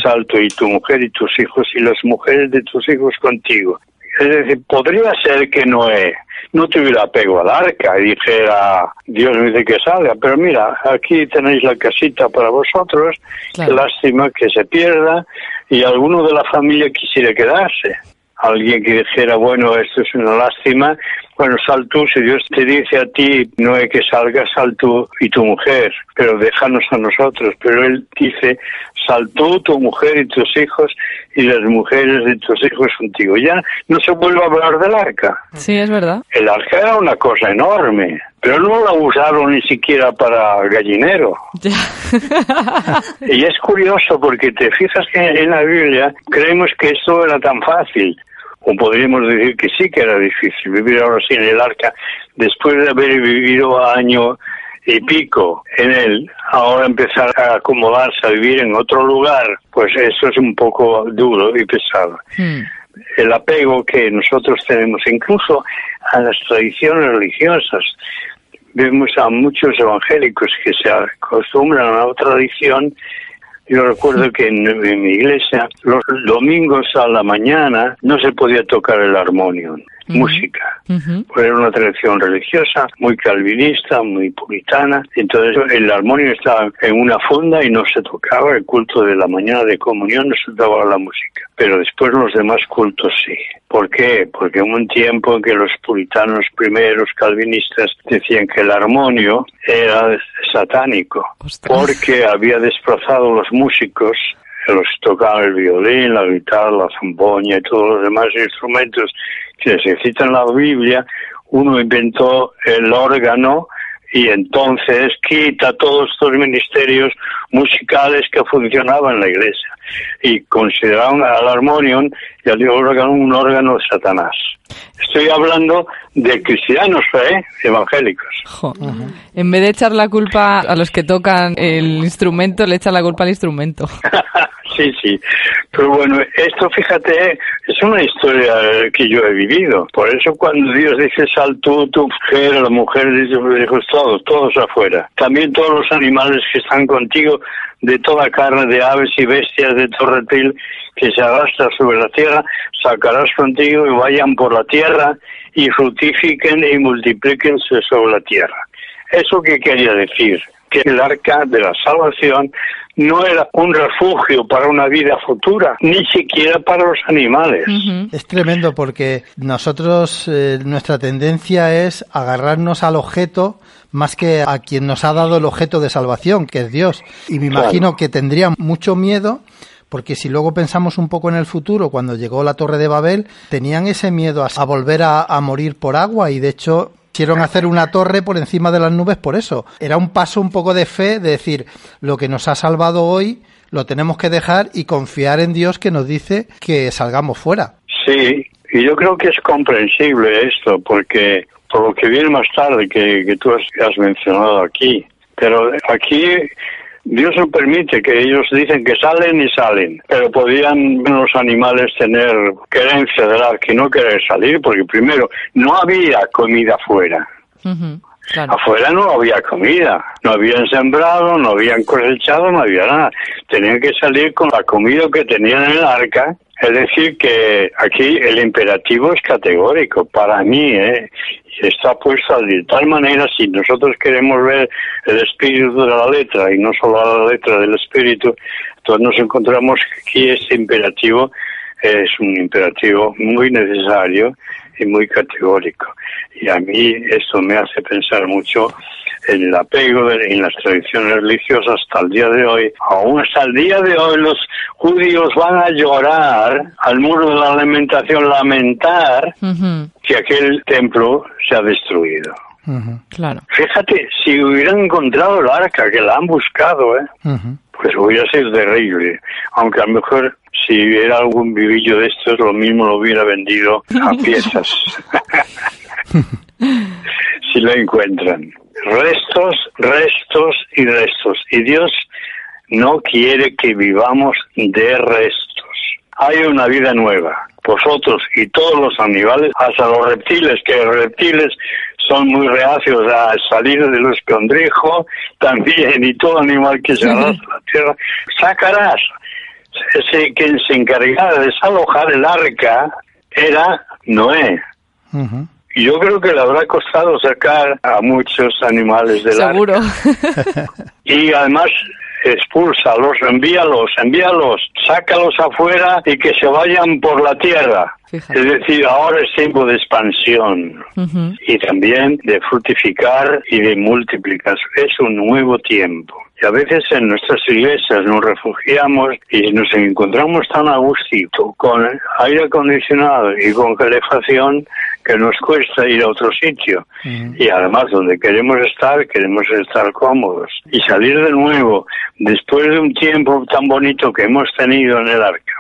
Salto y tu mujer y tus hijos y las mujeres de tus hijos contigo. Es decir, podría ser que Noé no tuviera apego al arca y dijera, Dios me dice que salga, pero mira, aquí tenéis la casita para vosotros, lástima que se pierda, y alguno de la familia quisiera quedarse. Alguien que dijera, bueno, esto es una lástima, bueno, sal tú, si Dios te dice a ti, no hay que salgas, sal tú y tu mujer, pero déjanos a nosotros. Pero Él dice, sal tú, tu mujer y tus hijos, y las mujeres de tus hijos contigo. Ya no se vuelve a hablar del arca. Sí, es verdad. El arca era una cosa enorme, pero no la usaron ni siquiera para gallinero. y es curioso porque te fijas que en la Biblia creemos que esto era tan fácil o podríamos decir que sí que era difícil vivir ahora sí en el arca, después de haber vivido año y pico en él, ahora empezar a acomodarse a vivir en otro lugar, pues eso es un poco duro y pesado. Hmm. El apego que nosotros tenemos incluso a las tradiciones religiosas. Vemos a muchos evangélicos que se acostumbran a una tradición yo recuerdo que en, mi iglesia los domingos a la mañana no se podía tocar el música. Pues era una tradición religiosa, muy calvinista, muy puritana. Entonces el armonio estaba en una funda y no se tocaba. El culto de la mañana de comunión no se tocaba la música. Pero después los demás cultos sí. ¿Por qué? Porque en un tiempo en que los puritanos primeros calvinistas decían que el armonio era satánico, porque había desplazado los músicos los que tocaban el violín, la guitarra, la zampoña y todos los demás instrumentos que se citan en la Biblia, uno inventó el órgano y entonces quita todos estos ministerios musicales que funcionaban en la iglesia y consideraron al armonium y al órgano un órgano de Satanás. Estoy hablando de cristianos ¿eh? evangélicos. En vez de echar la culpa a los que tocan el instrumento, le echan la culpa al instrumento. sí, sí. Pero bueno, esto fíjate, es una historia que yo he vivido. Por eso cuando Dios dice sal tú, tu mujer, la mujer dice todos, todos afuera. También todos los animales que están contigo, de toda carne, de aves y bestias, de todo reptil que se arrastra sobre la tierra, sacarás contigo y vayan por la tierra y fructifiquen y multiplíquense sobre la tierra. ¿Eso qué quería decir? Que el arca de la salvación no era un refugio para una vida futura, ni siquiera para los animales. Es tremendo porque nosotros, eh, nuestra tendencia es agarrarnos al objeto más que a quien nos ha dado el objeto de salvación, que es Dios. Y me imagino que tendrían mucho miedo porque si luego pensamos un poco en el futuro, cuando llegó la Torre de Babel, tenían ese miedo a, volver a, morir por agua y de hecho quisieron hacer una torre por encima de las nubes por eso. Era un paso un poco de fe de decir, lo que nos ha salvado hoy lo tenemos que dejar y confiar en Dios que nos dice que salgamos fuera. Sí, y yo creo que es comprensible esto, porque por lo que viene más tarde que, que tú has mencionado aquí, pero aquí Dios no permite que ellos dicen que salen y salen, pero podían los animales tener querencia de que no querer salir, porque primero no había comida afuera. No había comida, no habían sembrado, no habían cosechado, no había nada. Tenían que salir con la comida que tenían en el arca es decir, que aquí el imperativo es categórico para mí, ¿eh? está puesto de tal manera, si nosotros queremos ver el espíritu de la letra y no solo la letra del espíritu, entonces nos encontramos que aquí este imperativo es un imperativo muy necesario y muy categórico. Y a mí esto me hace pensar mucho en el apego en las tradiciones religiosas hasta el día de hoy. Aún hasta el día de hoy los judíos van a llorar al muro de la alimentación, lamentar que aquel templo se ha destruido. Claro. Fíjate, si hubieran encontrado el arca, que la han buscado, ¿eh? Pues hubiera sido terrible. Aunque a lo mejor si hubiera algún vivillo de estos, lo mismo lo hubiera vendido a piezas. si lo encuentran. Restos, restos y restos. Y Dios no quiere que vivamos de restos. Hay una vida nueva. Vosotros y todos los animales, hasta los reptiles, que los reptiles son muy reacios a salir del escondrijo, también, y todo animal que se arrastra a la tierra, sacarás. Ese, quien se encargaba de desalojar el arca era Noé. Y yo creo que le habrá costado sacar a muchos animales del Seguro. arca. y además expúlsalos, envíalos, envíalos, sácalos afuera y que se vayan por la tierra. Es decir, ahora es tiempo de expansión y también de fructificar y de multiplicar. Es un nuevo tiempo. Y a veces en nuestras iglesias nos refugiamos y nos encontramos tan a gustito con aire acondicionado y con calefacción que nos cuesta ir a otro sitio. Y además, donde queremos estar, queremos estar cómodos. Y salir de nuevo, después de un tiempo tan bonito que hemos tenido en el arca.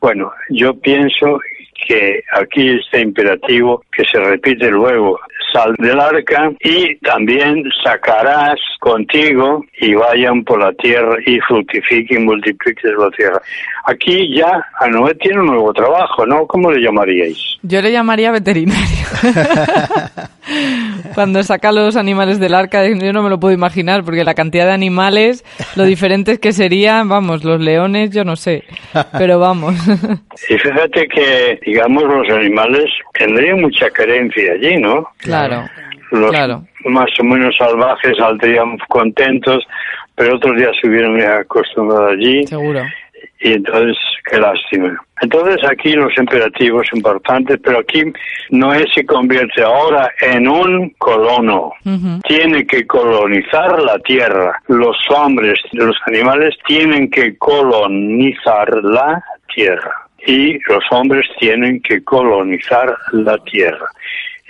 Bueno, yo pienso que aquí este imperativo que se repite luego, sal del arca y también sacarás contigo y vayan por la tierra y fructifiquen y multipliquen la tierra. Aquí ya a Noé tiene un nuevo trabajo, ¿no? ¿Cómo le llamaríais? Yo le llamaría veterinario. Cuando saca los animales del arca, yo no me lo puedo imaginar, porque la cantidad de animales, lo diferentes que serían, vamos, los leones, yo no sé, pero vamos. Y fíjate que, digamos, los animales tendrían mucha carencia allí, ¿no? Claro. Los más o menos salvajes saldrían contentos, pero otros días se hubieran acostumbrado allí. Seguro y entonces qué lástima. Entonces aquí los imperativos importantes, pero aquí Noé se convierte ahora en un colono. Tiene que colonizar la tierra. Los hombres, los animales tienen que colonizar la tierra. Y los hombres tienen que colonizar la tierra.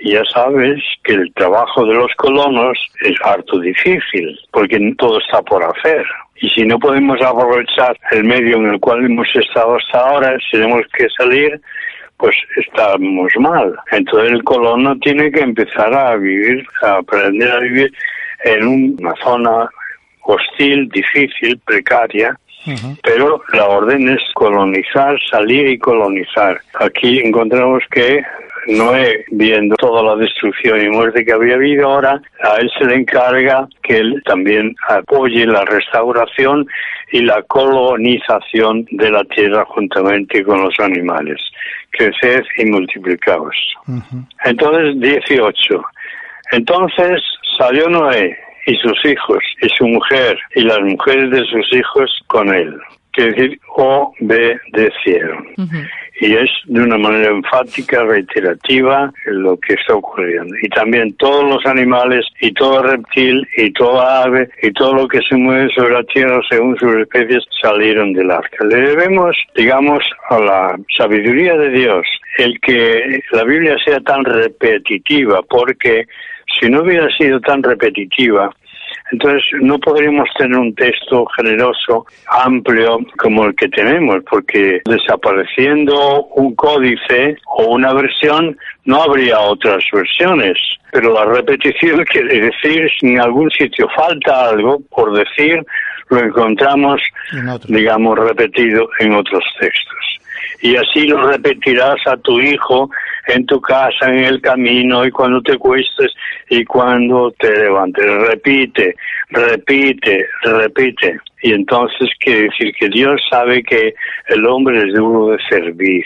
Ya sabes que el trabajo de los colonos es harto difícil, porque todo está por hacer. Y si no podemos aprovechar el medio en el cual hemos estado hasta ahora, si tenemos que salir, pues estamos mal. Entonces el colono tiene que empezar a vivir, a aprender a vivir en una zona hostil, difícil, precaria, pero la orden es colonizar, salir y colonizar. Aquí encontramos que Noé, viendo toda la destrucción y muerte que había habido ahora, a él se le encarga que él también apoye la restauración y la colonización de la tierra juntamente con los animales. Creced y multiplicaos. Entonces, 18. Entonces salió Noé y sus hijos y su mujer y las mujeres de sus hijos con él. Quiere decir, obedecieron y es de una manera enfática, reiterativa, lo que está ocurriendo. Y también todos los animales y todo reptil y toda ave y todo lo que se mueve sobre la tierra según sus especies salieron del arca. Le debemos, digamos, a la sabiduría de Dios el que la Biblia sea tan repetitiva, porque si no hubiera sido tan repetitiva, entonces, no podríamos tener un texto generoso, amplio, como el que tenemos, porque desapareciendo un códice o una versión, no habría otras versiones. Pero la repetición quiere decir, si en algún sitio falta algo por decir, lo encontramos, digamos, repetido en otros textos y así lo repetirás a tu hijo en tu casa, en el camino y cuando te cuestes y cuando te levantes. Repite, repite, repite. Y entonces quiere decir que Dios sabe que el hombre es duro de servir,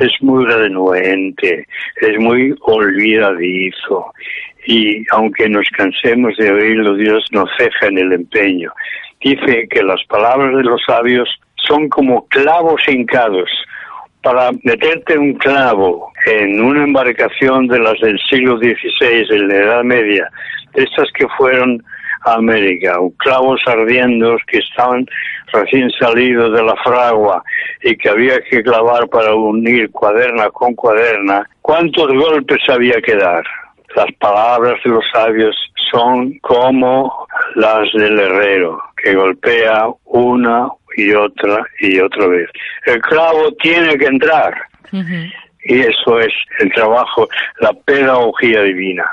es muy renuente, es muy olvidadizo. Y aunque nos cansemos de oírlo, Dios nos ceja en el empeño. Dice que las palabras de los sabios son como clavos hincados para meterte un clavo en una embarcación de las del siglo XVI, de la Edad Media, de estas que fueron a América, clavos ardiendo que estaban recién salidos de la fragua y que había que clavar para unir cuaderna con cuaderna, ¿cuántos golpes había que dar? Las palabras de los sabios son como las del herrero, que golpea una y otra y otra vez. El clavo tiene que entrar. Y eso es el trabajo, la pedagogía divina,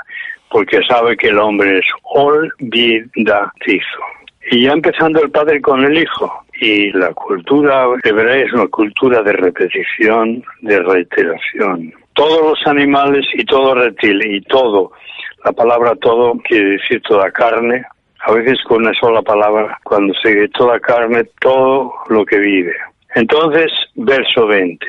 porque sabe que el hombre es olvidadizo. Y ya empezando el padre con el hijo. Y la cultura hebrea es una cultura de repetición, de reiteración. Todos los animales y todo reptil y todo, la palabra todo quiere decir toda carne, a veces con una sola palabra, cuando se toda carne, todo lo que vive. Entonces, verso 20.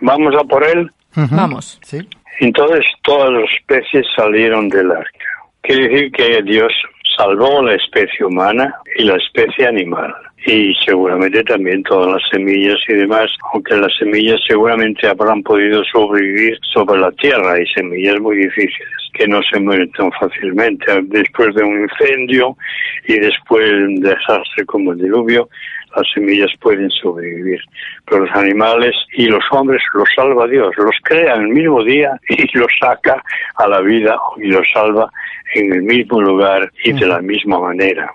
¿Vamos a por él? Vamos. ¿Sí? Entonces todas las especies salieron del arca. Quiere decir que Dios salvó la especie humana y la especie animal. Y seguramente también todas las semillas y demás, aunque las semillas seguramente habrán podido sobrevivir sobre la tierra, y semillas muy difíciles, que no se mueren tan fácilmente. Después de un incendio y después de un desastre como el diluvio, las semillas pueden sobrevivir. Pero los animales y los hombres los salva Dios, los crea el mismo día y los saca a la vida y los salva en el mismo lugar y de la misma manera.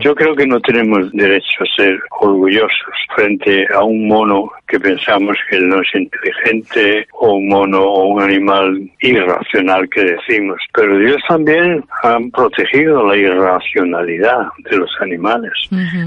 Yo creo que no tenemos derecho a ser orgullosos frente a un mono que pensamos que no es inteligente o un mono o un animal irracional que decimos. Pero Dios también ha protegido la irracionalidad de los animales.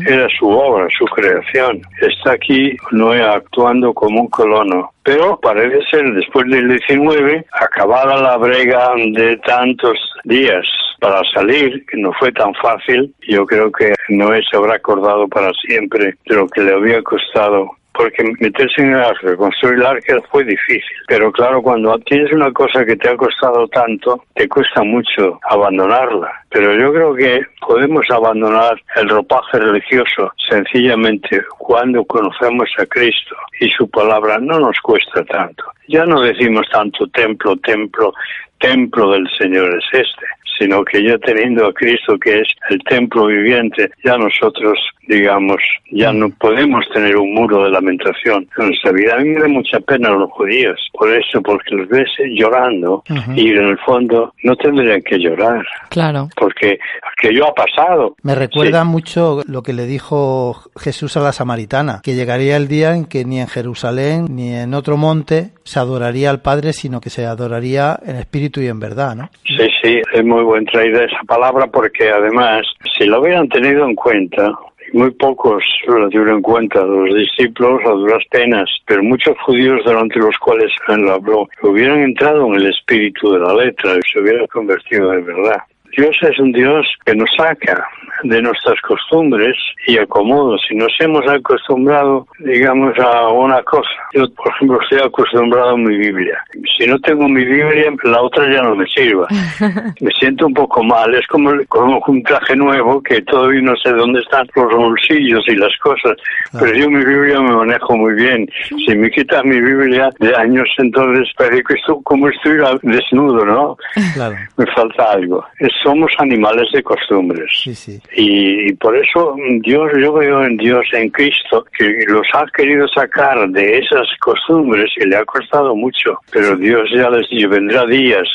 Era su obra, su creación. Está aquí Noé actuando como un colono. Pero parece ser, después del 19, acabada la brega de tantos días para salir, que no fue tan fácil, yo creo que Noé se habrá acordado para siempre de lo que le había costado porque meterse en el arca, construir el arca fue difícil. Pero claro, cuando tienes una cosa que te ha costado tanto, te cuesta mucho abandonarla. Pero yo creo que podemos abandonar el ropaje religioso sencillamente cuando conocemos a Cristo y su palabra no nos cuesta tanto. Ya no decimos tanto templo, templo, templo del Señor es este sino que ya teniendo a Cristo que es el templo viviente, ya nosotros, digamos, ya no podemos tener un muro de lamentación en nuestra vida. A mí me da mucha pena a los judíos, por eso, porque los ves llorando y en el fondo no tendrían que llorar. Claro. Porque aquello ha pasado. Me recuerda mucho lo que le dijo Jesús a la samaritana, que llegaría el día en que ni en Jerusalén ni en otro monte se adoraría al Padre, sino que se adoraría en espíritu y en verdad, ¿no? Sí, sí, es muy buen traída esa palabra porque además, si lo hubieran tenido en cuenta, muy pocos lo tuvieron en cuenta, los discípulos a duras penas, pero muchos judíos delante de los cuales él habló, hubieran entrado en el espíritu de la letra y se hubieran convertido de verdad. Dios es un Dios que nos saca de nuestras costumbres y acomodo. Si nos hemos acostumbrado, digamos, a una cosa. Yo, por ejemplo, estoy acostumbrado a mi Biblia. Si no tengo mi Biblia, la otra ya no me sirva. me siento un poco mal. Es como, como un traje nuevo que todavía no sé dónde están los bolsillos y las cosas. Pero yo mi Biblia me manejo muy bien. Si me quitas mi Biblia de años, entonces parece que esto, como estoy desnudo, ¿no? Claro. Me falta algo. somos animales de costumbres. Sí, sí. Y, por eso Dios, yo veo en Dios, en Cristo, que los ha querido sacar de esas costumbres y le ha costado mucho. Pero Dios ya les dijo, vendrá días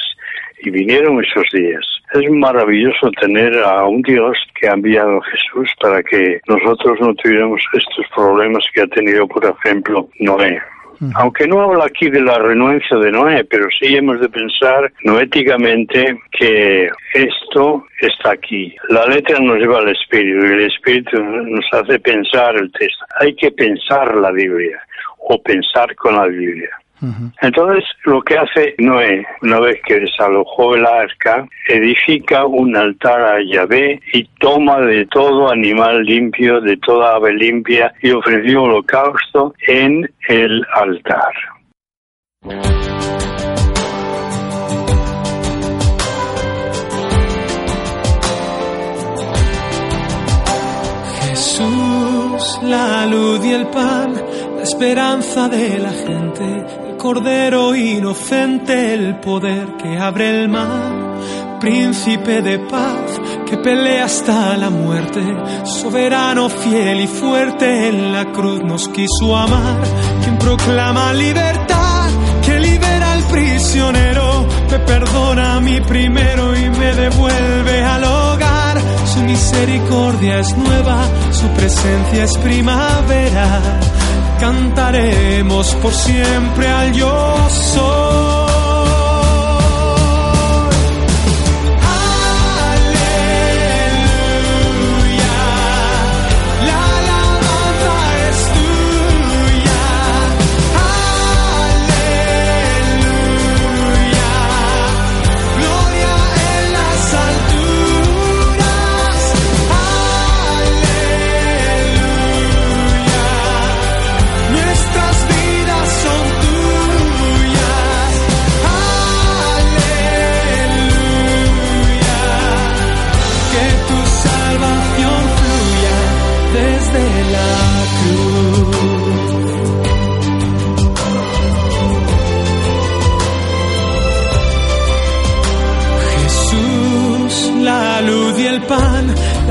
y vinieron esos días. Es maravilloso tener a un Dios que ha enviado a Jesús para que nosotros no tuviéramos estos problemas que ha tenido, por ejemplo, Noé. Aunque no habla aquí de la renuencia de Noé, pero sí hemos de pensar noéticamente que esto está aquí. La letra nos lleva al espíritu y el espíritu nos hace pensar el texto. Hay que pensar la Biblia o pensar con la Biblia. Entonces, lo que hace Noé, una vez que desalojó el arca, edifica un altar a Yahvé y toma de todo animal limpio, de toda ave limpia, y ofreció holocausto en el altar. La luz y el pan, la esperanza de la gente Cordero inocente, el poder que abre el mar, príncipe de paz que pelea hasta la muerte, soberano fiel y fuerte en la cruz nos quiso amar, quien proclama libertad, que libera al prisionero, me perdona a mí primero y me devuelve hogar, su misericordia es nueva, su presencia es primavera cantaremos por siempre al yo soy.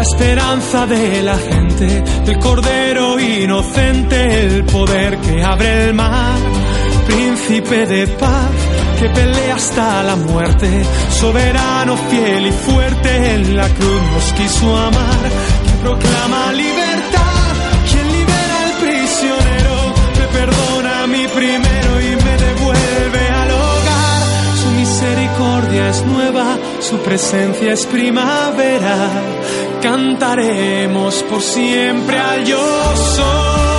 esperanza de la gente, el cordero inocente, el poder que abre el mar, príncipe de paz que pelea hasta la muerte, soberano fiel y fuerte, en la cruz nos quiso amar, que proclama libertad, quien libera al prisionero, me perdona mi primero y me devuelve al hogar, su misericordia es nueva, su presencia es primavera cantaremos por siempre al yo soy.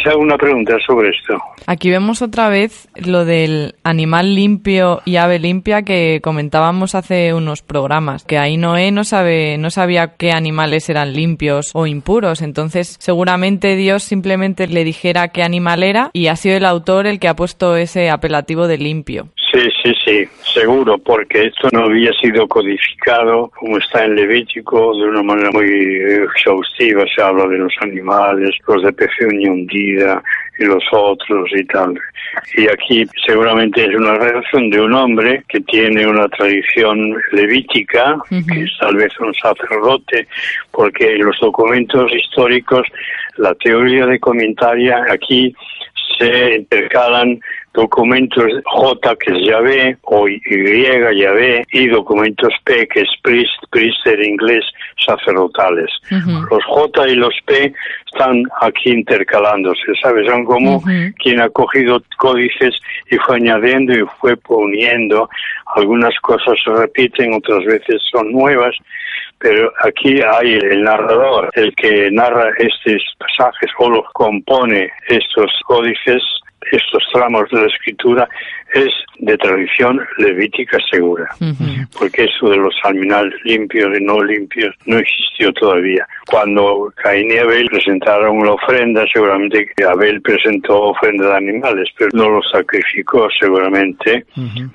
¿Tenéis alguna pregunta sobre esto? Aquí vemos otra vez lo del animal limpio y ave limpia que comentábamos hace unos programas, que ahí Noé no sabe, no sabía qué animales eran limpios o impuros, entonces seguramente Dios simplemente le dijera qué animal era y ha sido el autor el que ha puesto ese apelativo de limpio. Sí, sí, sí, seguro, porque esto no había sido codificado como está en Levítico de una manera muy exhaustiva. Se habla de los animales, los de pezuña hundida y los otros y tal. Y aquí seguramente es una relación de un hombre que tiene una tradición levítica, que es tal vez un sacerdote, porque en los documentos históricos, la teoría de comentaria aquí se intercalan documentos J que es Yahvé o Y Yahvé y documentos P que es priest, priest en inglés sacerdotales. Los J y los P están aquí intercalándose, ¿sabes? Son como quien ha cogido códices y fue añadiendo y fue poniendo. Algunas cosas se repiten, otras veces son nuevas, pero aquí hay el narrador, el que narra estos pasajes o los compone estos códices estos tramos de la escritura es de tradición levítica segura, porque eso de los animales limpios y no limpios no existió todavía. Cuando Caín y Abel presentaron la ofrenda, seguramente que Abel presentó ofrenda de animales, pero no lo sacrificó seguramente,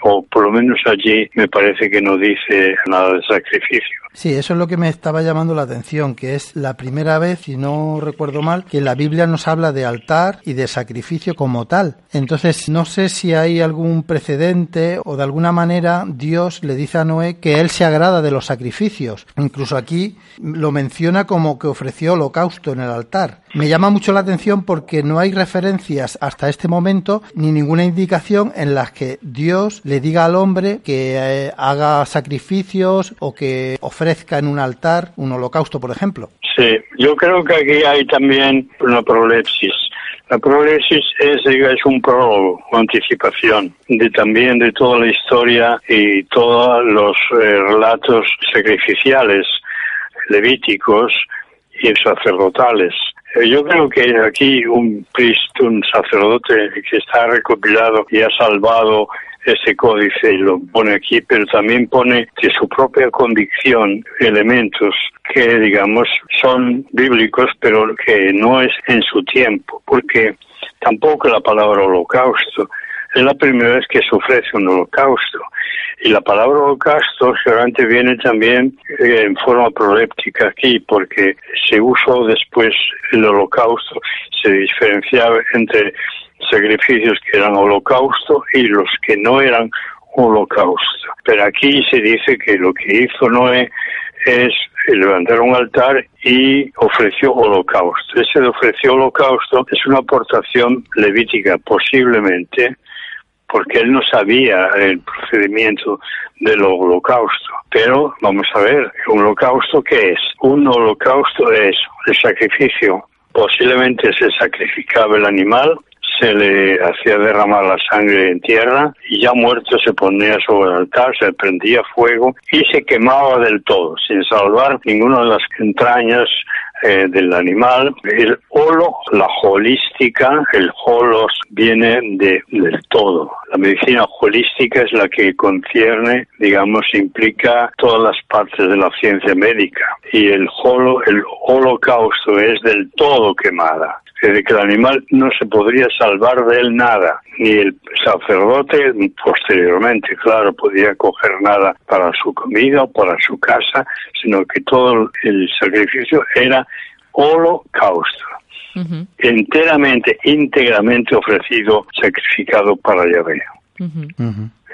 o por lo menos allí me parece que no dice nada de sacrificio. Sí, eso es lo que me estaba llamando la atención, que es la primera vez, si no recuerdo mal, que la Biblia nos habla de altar y de sacrificio como tal. Entonces, no sé si hay algún precedente o de alguna manera Dios le dice a Noé que él se agrada de los sacrificios. Incluso aquí lo menciona como que ofreció holocausto en el altar. Me llama mucho la atención porque no hay referencias hasta este momento ni ninguna indicación en las que Dios le diga al hombre que eh, haga sacrificios o que ofrezca en un altar un holocausto, por ejemplo. Sí, yo creo que aquí hay también una prolepsis. La prolepsis es, es un prólogo, una anticipación de también de toda la historia y todos los eh, relatos sacrificiales levíticos y sacerdotales. Eh, yo creo que aquí un priest, un sacerdote que está recopilado y ha salvado ese códice y lo pone aquí, pero también pone de su propia convicción elementos que, digamos, son bíblicos, pero que no es en su tiempo, porque tampoco la palabra holocausto es la primera vez que se ofrece un holocausto. Y la palabra holocausto seguramente viene también eh, en forma proléptica aquí, porque se usó después el holocausto, se diferenciaba entre sacrificios que eran holocausto y los que no eran holocausto. Pero aquí se dice que lo que hizo Noé es levantar un altar y ofreció holocausto. Ese ofreció holocausto es una aportación levítica, posiblemente, porque él no sabía el procedimiento del holocausto. Pero vamos a ver, ¿un holocausto qué es? Un holocausto es el sacrificio. Posiblemente se sacrificaba el animal se le hacía derramar la sangre en tierra y ya muerto se ponía sobre el altar, se prendía fuego y se quemaba del todo, sin salvar ninguna de las entrañas eh, del animal. El holo, la holística, el holos viene de, del todo. La medicina holística es la que concierne, digamos, implica todas las partes de la ciencia médica. Y el holo, el holocausto es del todo quemada de que el animal no se podría salvar de él nada, ni el sacerdote posteriormente, claro, podía coger nada para su comida o para su casa, sino que todo el sacrificio era holocausto. enteramente, íntegramente ofrecido, sacrificado para Yahvé.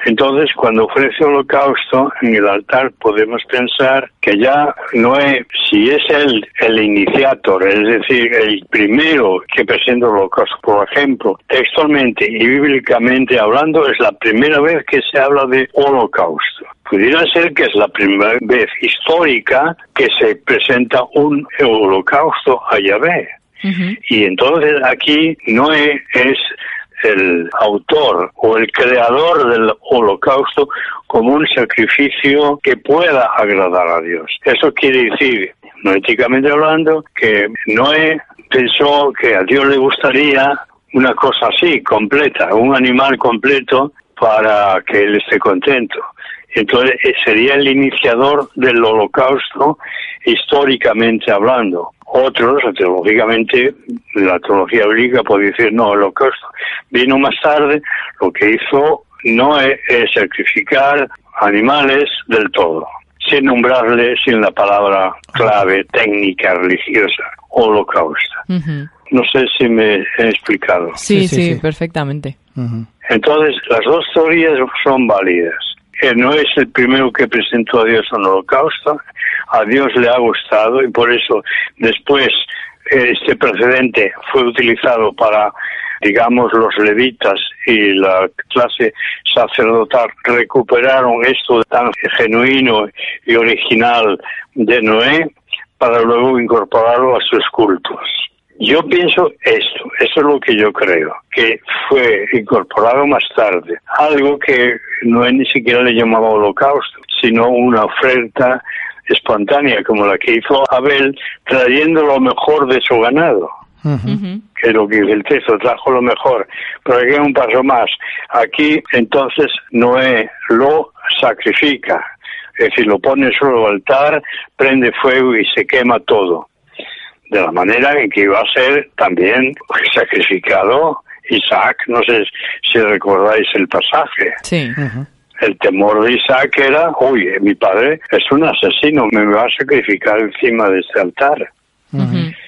Entonces, cuando ofrece holocausto en el altar, podemos pensar que ya no es, si es el, el iniciator, es decir, el primero que presenta el holocausto, por ejemplo, textualmente y bíblicamente hablando, es la primera vez que se habla de holocausto. Pudiera ser que es la primera vez histórica que se presenta un holocausto a Yahvé. Y entonces aquí no es el autor o el creador del holocausto como un sacrificio que pueda agradar a Dios. Eso quiere decir, éticamente hablando, que Noé pensó que a Dios le gustaría una cosa así, completa, un animal completo para que él esté contento. Entonces eh, sería el iniciador del holocausto históricamente hablando. Otros, teológicamente, la teología bíblica puede decir, no, el holocausto vino más tarde, lo que hizo no es, sacrificar animales del todo, sin nombrarle, sin la palabra clave técnica religiosa, holocausto. No sé si me he explicado. Sí, sí, perfectamente. Entonces, las dos teorías son válidas. Que no es el primero que presentó a Dios un holocausto, a Dios le ha gustado y por eso después este precedente fue utilizado para digamos los levitas y la clase sacerdotal recuperaron esto tan genuino y original de Noé para luego incorporarlo a sus cultos. Yo pienso esto, eso es lo que yo creo, que fue incorporado más tarde, algo que Noé ni siquiera le llamaba holocausto, sino una oferta espontánea como la que hizo Abel, trayendo lo mejor de su ganado. Que lo que el texto trajo lo mejor. Pero aquí hay un paso más. Aquí entonces Noé lo sacrifica. Es decir, lo pone sobre el altar, prende fuego y se quema todo. De la manera en que iba a ser también sacrificado Isaac. No sé si recordáis el pasaje. Sí el temor de Isaac era, uy, mi padre es un asesino, me va a sacrificar encima de este altar.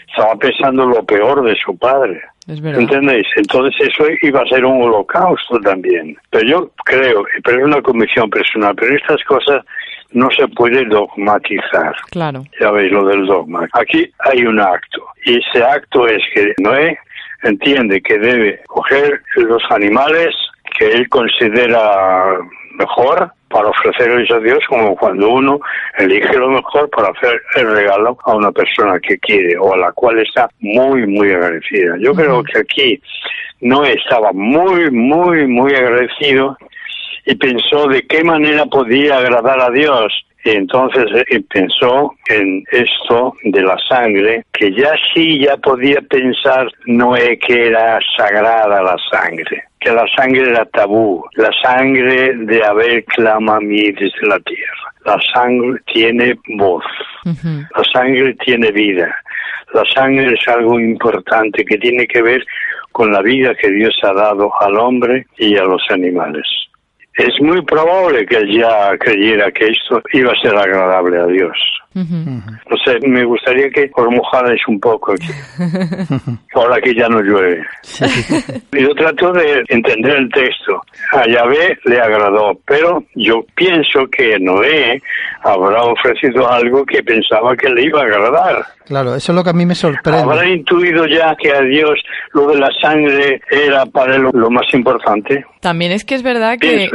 Estaba pensando lo peor de su padre. ¿Entendéis? Entonces eso iba a ser un holocausto también. Pero yo creo, pero es una convicción personal, pero estas cosas no se puede dogmatizar. Claro. Ya veis lo del dogma. Aquí hay un acto. Y ese acto es que Noé entiende que debe coger los animales que él considera mejor para ofrecerles a Dios como cuando uno elige lo mejor para hacer el regalo a una persona que quiere o a la cual está muy, muy agradecida. Yo creo que aquí no estaba muy, muy, muy agradecido y pensó de qué manera podía agradar a Dios Y entonces eh, pensó en esto de la sangre, que ya sí ya podía pensar Noé que era sagrada la sangre, que la sangre era tabú, la sangre de Abel clama a mí desde la tierra. La sangre tiene voz, la sangre tiene vida, la sangre es algo importante que tiene que ver con la vida que Dios ha dado al hombre y a los animales. Es muy probable que él ya creyera que esto iba a ser agradable a Dios. No sé, me gustaría que os mojarais un poco aquí, ahora que ya no llueve. Yo trato de entender el texto. A Yahvé le agradó, pero yo pienso que Noé habrá ofrecido algo que pensaba que le iba a agradar. Claro, eso es lo que a mí me sorprende. Habrá intuido ya que a Dios lo de la sangre era para él lo más importante. También es que es verdad que,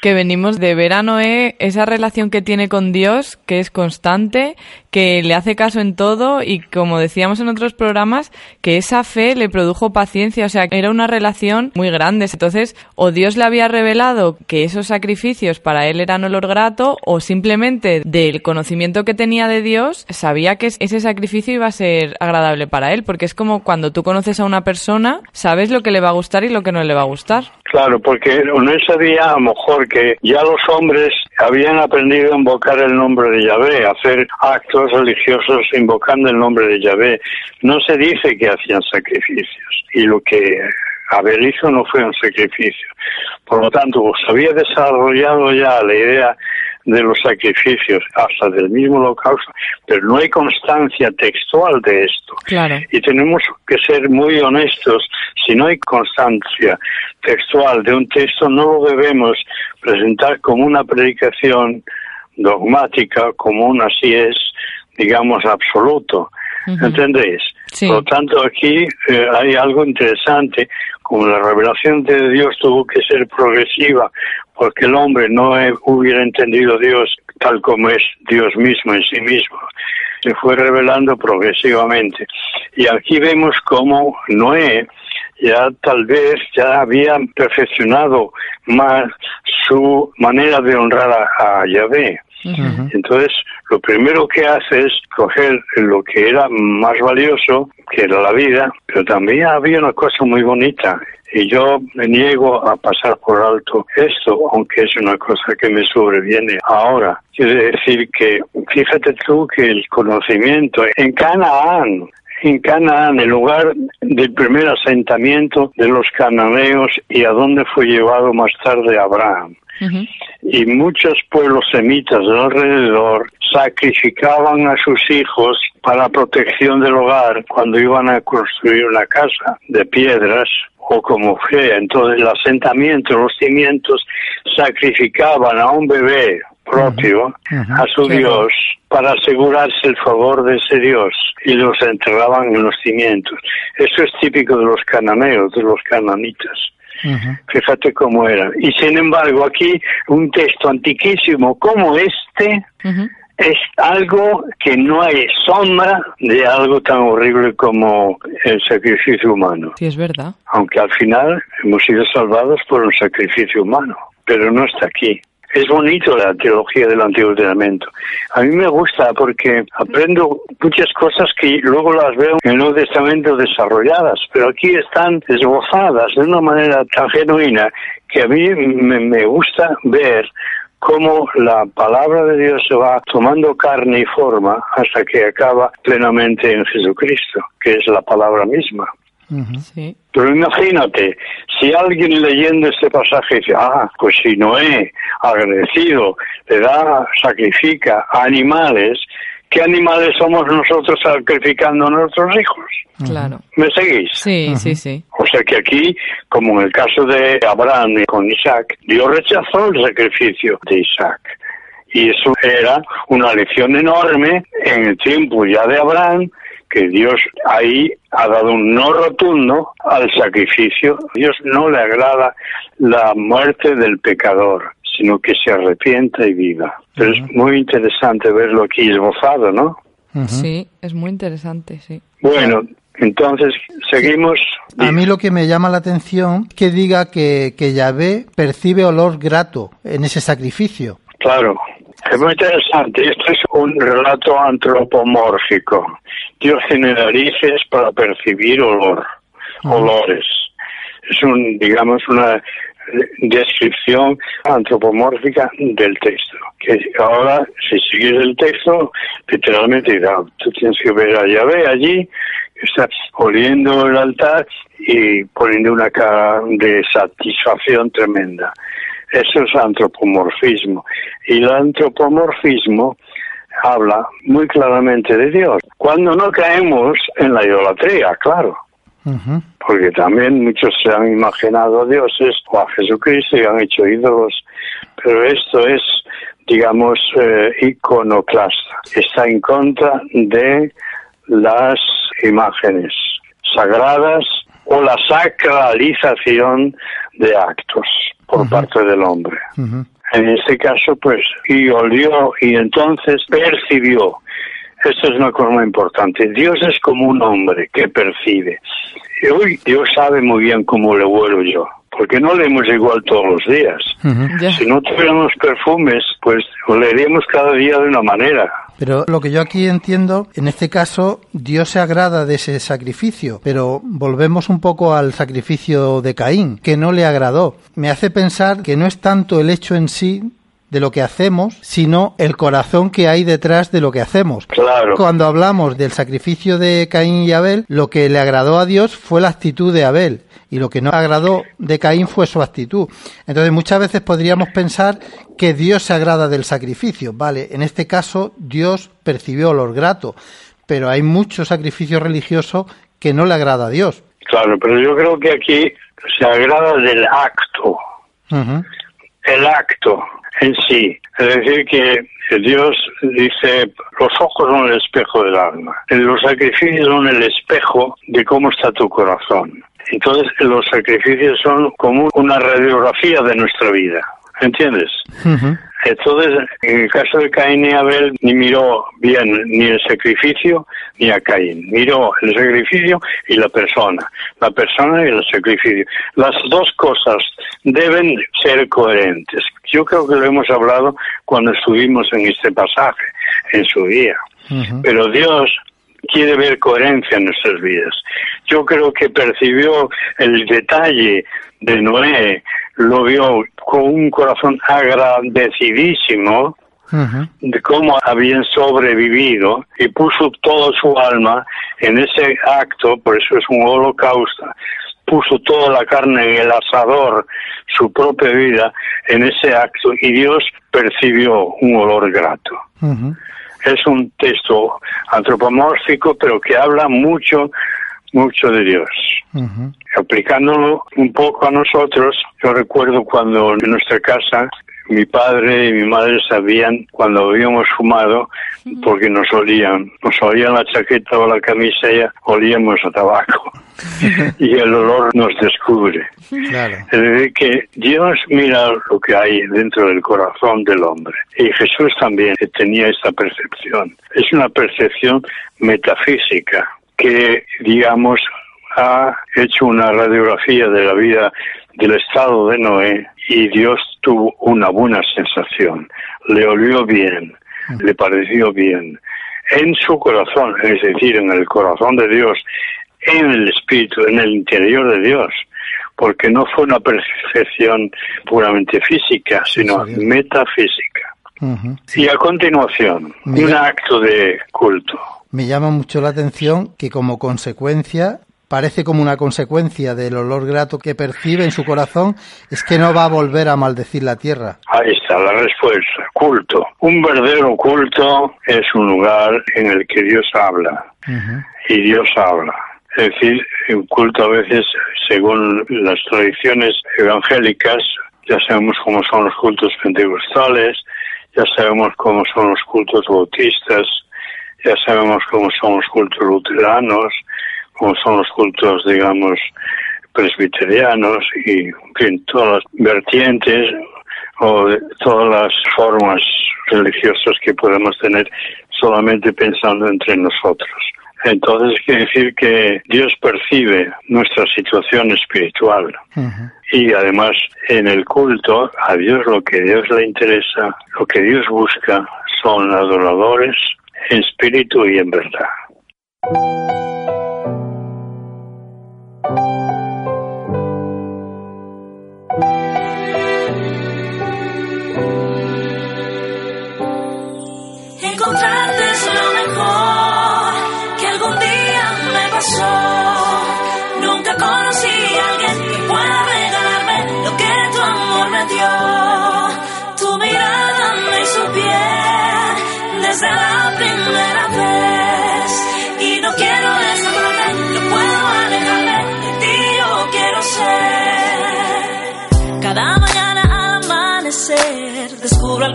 que venimos de ver a Noé esa relación que tiene con Dios, que es constante, que le hace caso en todo y como decíamos en otros programas, que esa fe le produjo paciencia, o sea, era una relación muy grande. Entonces, o Dios le había revelado que esos sacrificios para él eran olor grato, o simplemente del conocimiento que tenía de Dios, sabía que ese sacrificio iba a ser agradable para él, porque es como cuando tú conoces a una persona, sabes lo que le va a gustar y lo que no le va a gustar. Claro, porque no sabía a lo mejor que ya los hombres habían aprendido a invocar el nombre de Yahvé, hacer actos religiosos invocando el nombre de Yahvé. No se dice que hacían sacrificios y lo que Abel hizo no fue un sacrificio. Por lo tanto, se había desarrollado ya la idea de los sacrificios, hasta del mismo holocausto, pero no hay constancia textual de esto. Y tenemos que ser muy honestos, si no hay constancia textual de un texto, no lo debemos presentar como una predicación dogmática, como un así es, digamos, absoluto. ¿Entendéis? Por lo tanto, aquí eh, hay algo interesante, como la revelación de Dios tuvo que ser progresiva, porque el hombre no hubiera entendido Dios tal como es Dios mismo en sí mismo. Se fue revelando progresivamente. Y aquí vemos cómo Noé ya tal vez ya había perfeccionado más su manera de honrar a, Yahvé. Entonces, lo primero que hace es coger lo que era más valioso, que era la vida, pero también había una cosa muy bonita. Y yo me niego a pasar por alto esto, aunque es una cosa que me sobreviene ahora. Quiere decir que, fíjate tú que el conocimiento en Canaán, en Canaán, el lugar del primer asentamiento de los cananeos y a donde fue llevado más tarde Abraham. Y muchos pueblos semitas de alrededor sacrificaban a sus hijos para protección del hogar cuando iban a construir una casa de piedras o como fe. Entonces el asentamiento, los cimientos sacrificaban a un bebé propio a su Dios para asegurarse el favor de ese Dios y los enterraban en los cimientos. Eso es típico de los cananeos, de los cananitas. Fíjate cómo era. Y sin embargo, aquí un texto antiquísimo como este es algo que no hay sombra de algo tan horrible como el sacrificio humano. Sí, es verdad. Aunque al final hemos sido salvados por un sacrificio humano, pero no está aquí. Es bonito la teología del Antiguo Testamento. A mí me gusta porque aprendo muchas cosas que luego las veo en el Nuevo Testamento desarrolladas, pero aquí están esbozadas de una manera tan genuina que a mí me, gusta ver cómo la palabra de Dios se va tomando carne y forma hasta que acaba plenamente en Jesucristo, que es la palabra misma. Pero imagínate, si alguien leyendo este pasaje dice, ah, pues si Noé, agradecido, le da, sacrifica a animales, ¿qué animales somos nosotros sacrificando a nuestros hijos? Claro. ¿Me seguís? Sí, sí, sí. O sea que aquí, como en el caso de Abraham con Isaac, Dios rechazó el sacrificio de Isaac. Y eso era una lección enorme en el tiempo ya de Abraham que Dios ahí ha dado un no rotundo al sacrificio. Dios no le agrada la muerte del pecador, sino que se arrepienta y viva. Pero es muy interesante verlo aquí esbozado, ¿no? Sí, es muy interesante, sí. Bueno, entonces, seguimos. A mí lo que me llama la atención que diga que, que Yahvé percibe olor grato en ese sacrificio. Claro. Es muy interesante. Esto es un relato antropomórfico. Dios tiene narices para percibir olor, olores. Es un, digamos, una descripción antropomórfica del texto. Que ahora, si sigues el texto, literalmente dirá, tú tienes que ver a Yahvé allí, está oliendo el altar y poniendo una cara de satisfacción tremenda. Eso es antropomorfismo. Y el antropomorfismo habla muy claramente de Dios. Cuando no caemos en la idolatría, claro. Porque también muchos se han imaginado a dioses o a Jesucristo y han hecho ídolos. Pero esto es, digamos, eh, iconoclasta. Está en contra de las imágenes sagradas o la sacralización de actos por parte del hombre. En este caso, pues, y olió y entonces percibió. Esto es una cosa importante. Dios es como un hombre que percibe. Hoy Dios sabe muy bien cómo le huelo yo porque no leemos igual todos los días. Si no tuviéramos perfumes, pues oleríamos cada día de una manera. Pero lo que yo aquí entiendo, en este caso, Dios se agrada de ese sacrificio, pero volvemos un poco al sacrificio de Caín, que no le agradó. Me hace pensar que no es tanto el hecho en sí de lo que hacemos, sino el corazón que hay detrás de lo que hacemos. Claro. Cuando hablamos del sacrificio de Caín y Abel, lo que le agradó a Dios fue la actitud de Abel y lo que no agradó de Caín fue su actitud. Entonces muchas veces podríamos pensar que Dios se agrada del sacrificio. Vale, en este caso Dios percibió olor grato, pero hay mucho sacrificio religioso que no le agrada a Dios. Claro, pero yo creo que aquí se agrada del acto. El acto en sí. Es decir, que Dios dice, los ojos son el espejo del alma. Los sacrificios son el espejo de cómo está tu corazón. Entonces los sacrificios son como una radiografía de nuestra vida, ¿entiendes? Entonces, en el caso de Caín y Abel, ni miró bien ni el sacrificio ni a Caín. Miró el sacrificio y la persona. La persona y el sacrificio. Las dos cosas deben ser coherentes. Yo creo que lo hemos hablado cuando estuvimos en este pasaje, en su día. Pero Dios quiere ver coherencia en nuestras vidas. Yo creo que percibió el detalle de Noé, lo vio con un corazón agradecidísimo de cómo habían sobrevivido y puso toda su alma en ese acto, por eso es un holocausto, puso toda la carne en el asador, su propia vida, en ese acto y Dios percibió un olor grato es un texto antropomórfico, pero que habla mucho, mucho de Dios. Aplicándolo un poco a nosotros, yo recuerdo cuando en nuestra casa mi padre y mi madre sabían cuando habíamos fumado porque nos olían, nos olían la chaqueta o la camisa y olíamos a tabaco. Y el olor nos descubre. Es decir, que Dios mira lo que hay dentro del corazón del hombre. Y Jesús también tenía esta percepción. Es una percepción metafísica que, digamos, ha hecho una radiografía de la vida del estado de Noé y Dios tuvo una buena sensación, le olió bien, le pareció bien. En su corazón, es decir, en el corazón de Dios, en el espíritu, en el interior de Dios, porque no fue una percepción puramente física, sino metafísica. Y a continuación, un acto de culto. Me llama mucho la atención que como consecuencia parece como una consecuencia del olor grato que percibe en su corazón, es que no va a volver a maldecir la tierra. Ahí está la respuesta. Culto. Un verdadero culto es un lugar en el que Dios habla. Y Dios habla. Es decir, un culto a veces, según las tradiciones evangélicas, ya sabemos cómo son los cultos pentecostales, ya sabemos cómo son los cultos bautistas, ya sabemos cómo son los cultos luteranos, como son los cultos, digamos, presbiterianos y, en todas las vertientes o todas las formas religiosas que podemos tener solamente pensando entre nosotros. Entonces quiere decir que Dios percibe nuestra situación espiritual. Y además en el culto a Dios lo que Dios le interesa, lo que Dios busca son adoradores en espíritu y en verdad. Nunca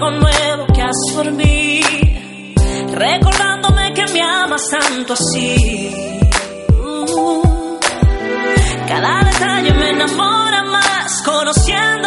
algo nuevo que has por mí. Recordándome que me amas tanto así. Cada detalle me enamora más, conociendo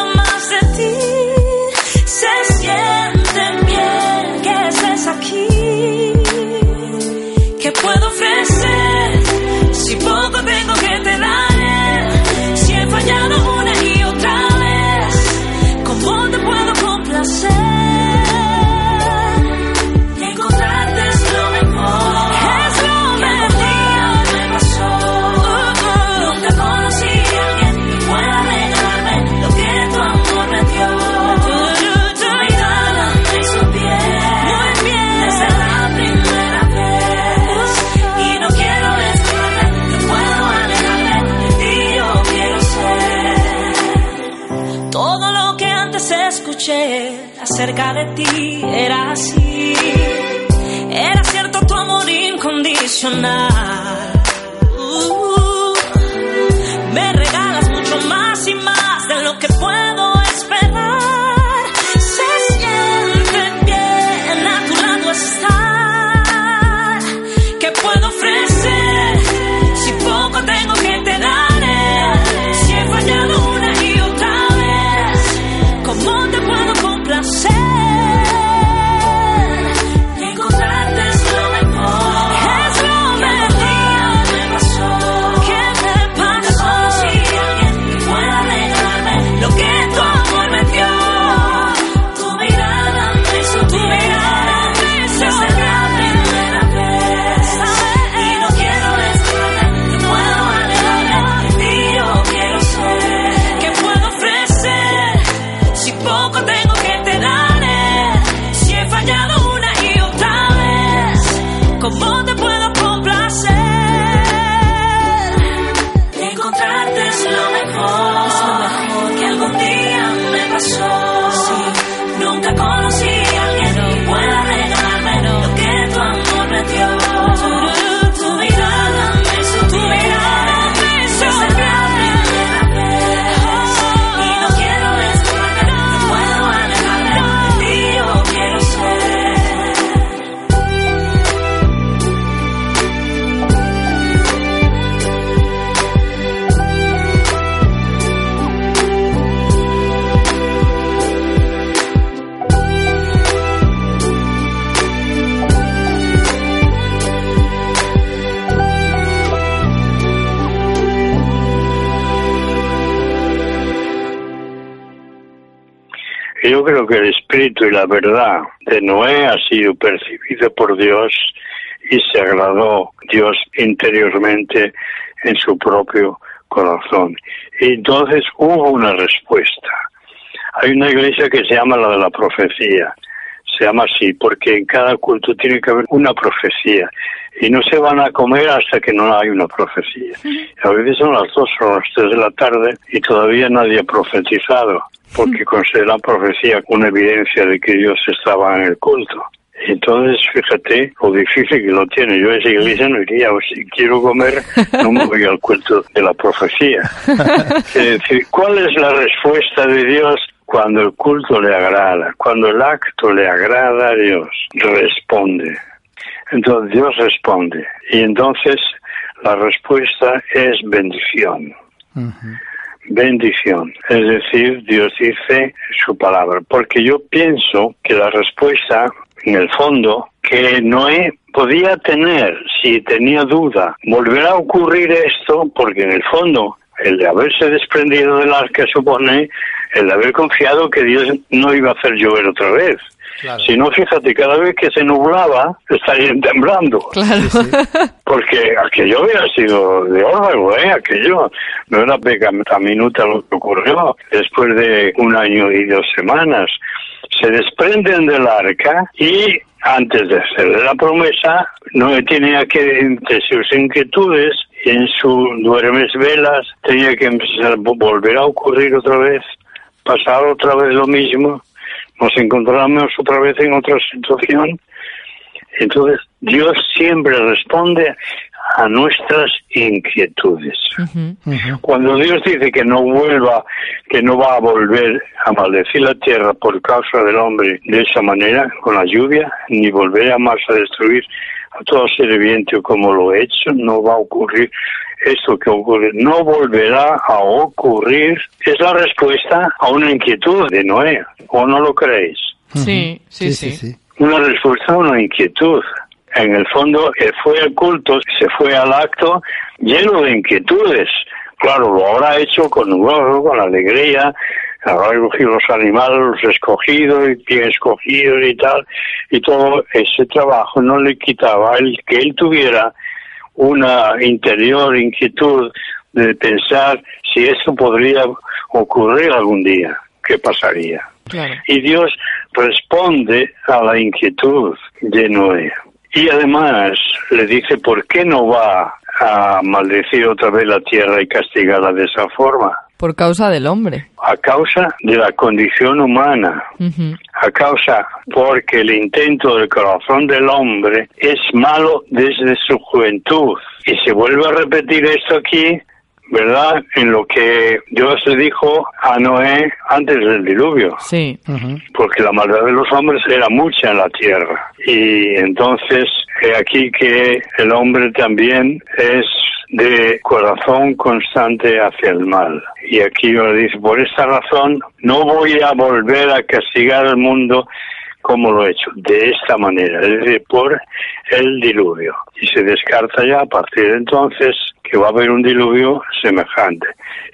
creo que el espíritu y la verdad de Noé ha sido percibido por Dios y se agradó Dios interiormente en su propio corazón. Y entonces hubo una respuesta. Hay una iglesia que se llama la de la profecía. Se llama así porque en cada culto tiene que haber una profecía y no se van a comer hasta que no hay una profecía. A veces son las dos o las tres de la tarde y todavía nadie ha profetizado porque consideran profecía una evidencia de que Dios estaba en el culto. Entonces, fíjate lo difícil que lo tiene. Yo a esa iglesia no iría, o si quiero comer, no me voy al culto de la profecía. Es decir, ¿cuál es la respuesta de Dios cuando el culto le agrada? Cuando el acto le agrada a Dios, responde. Entonces Dios responde. Y entonces la respuesta es bendición bendición. Es decir, Dios dice su palabra. Porque yo pienso que la respuesta, en el fondo, que Noé podía tener, si tenía duda, volverá a ocurrir esto, porque en el fondo el de haberse desprendido del arca supone el de haber confiado que Dios no iba a hacer llover otra vez. Si no, fíjate, cada vez que se nublaba, estarían temblando. Claro. Porque aquello había sido de órgano, ¿eh? Aquello no era pega minuta lo que ocurrió después de un año y dos semanas. Se desprenden del arca y antes de hacer la promesa, no tenía que, entre sus inquietudes, en su duermes velas, tenía que empezar a volver a ocurrir otra vez, pasar otra vez lo mismo, nos encontramos otra vez en otra situación. Entonces, Dios siempre responde a nuestras inquietudes. Cuando Dios dice que no vuelva, que no va a volver a maldecir la tierra por causa del hombre de esa manera, con la lluvia, ni volverá más a destruir a todo ser viviente como lo he hecho, no va a ocurrir esto que ocurre, no volverá a ocurrir, es la respuesta a una inquietud de Noé, ¿o no lo creéis? Sí, sí, sí. Una respuesta a una inquietud. En el fondo, fue el culto, se fue al acto lleno de inquietudes. Claro, lo habrá hecho con gozo, con alegría, habrá cogido los animales, los escogidos y bien escogidos y tal, y todo ese trabajo no le quitaba el que él tuviera una interior inquietud de pensar si eso podría ocurrir algún día, qué pasaría. Y Dios responde a la inquietud de Noé. Y además le dice, ¿por qué no va a maldecir otra vez la tierra y castigarla de esa forma? Por causa del hombre. A causa de la condición humana. A causa porque el intento del corazón del hombre es malo desde su juventud. Y se vuelve a repetir esto aquí, ¿verdad? En lo que Dios le dijo a Noé antes del diluvio. Sí. Porque la maldad de los hombres era mucha en la tierra. Y entonces, aquí que el hombre también es de corazón constante hacia el mal. Y aquí lo dice, por esta razón no voy a volver a castigar al mundo como lo he hecho, de esta manera, es decir, por el diluvio. Y se descarta ya a partir de entonces que va a haber un diluvio semejante.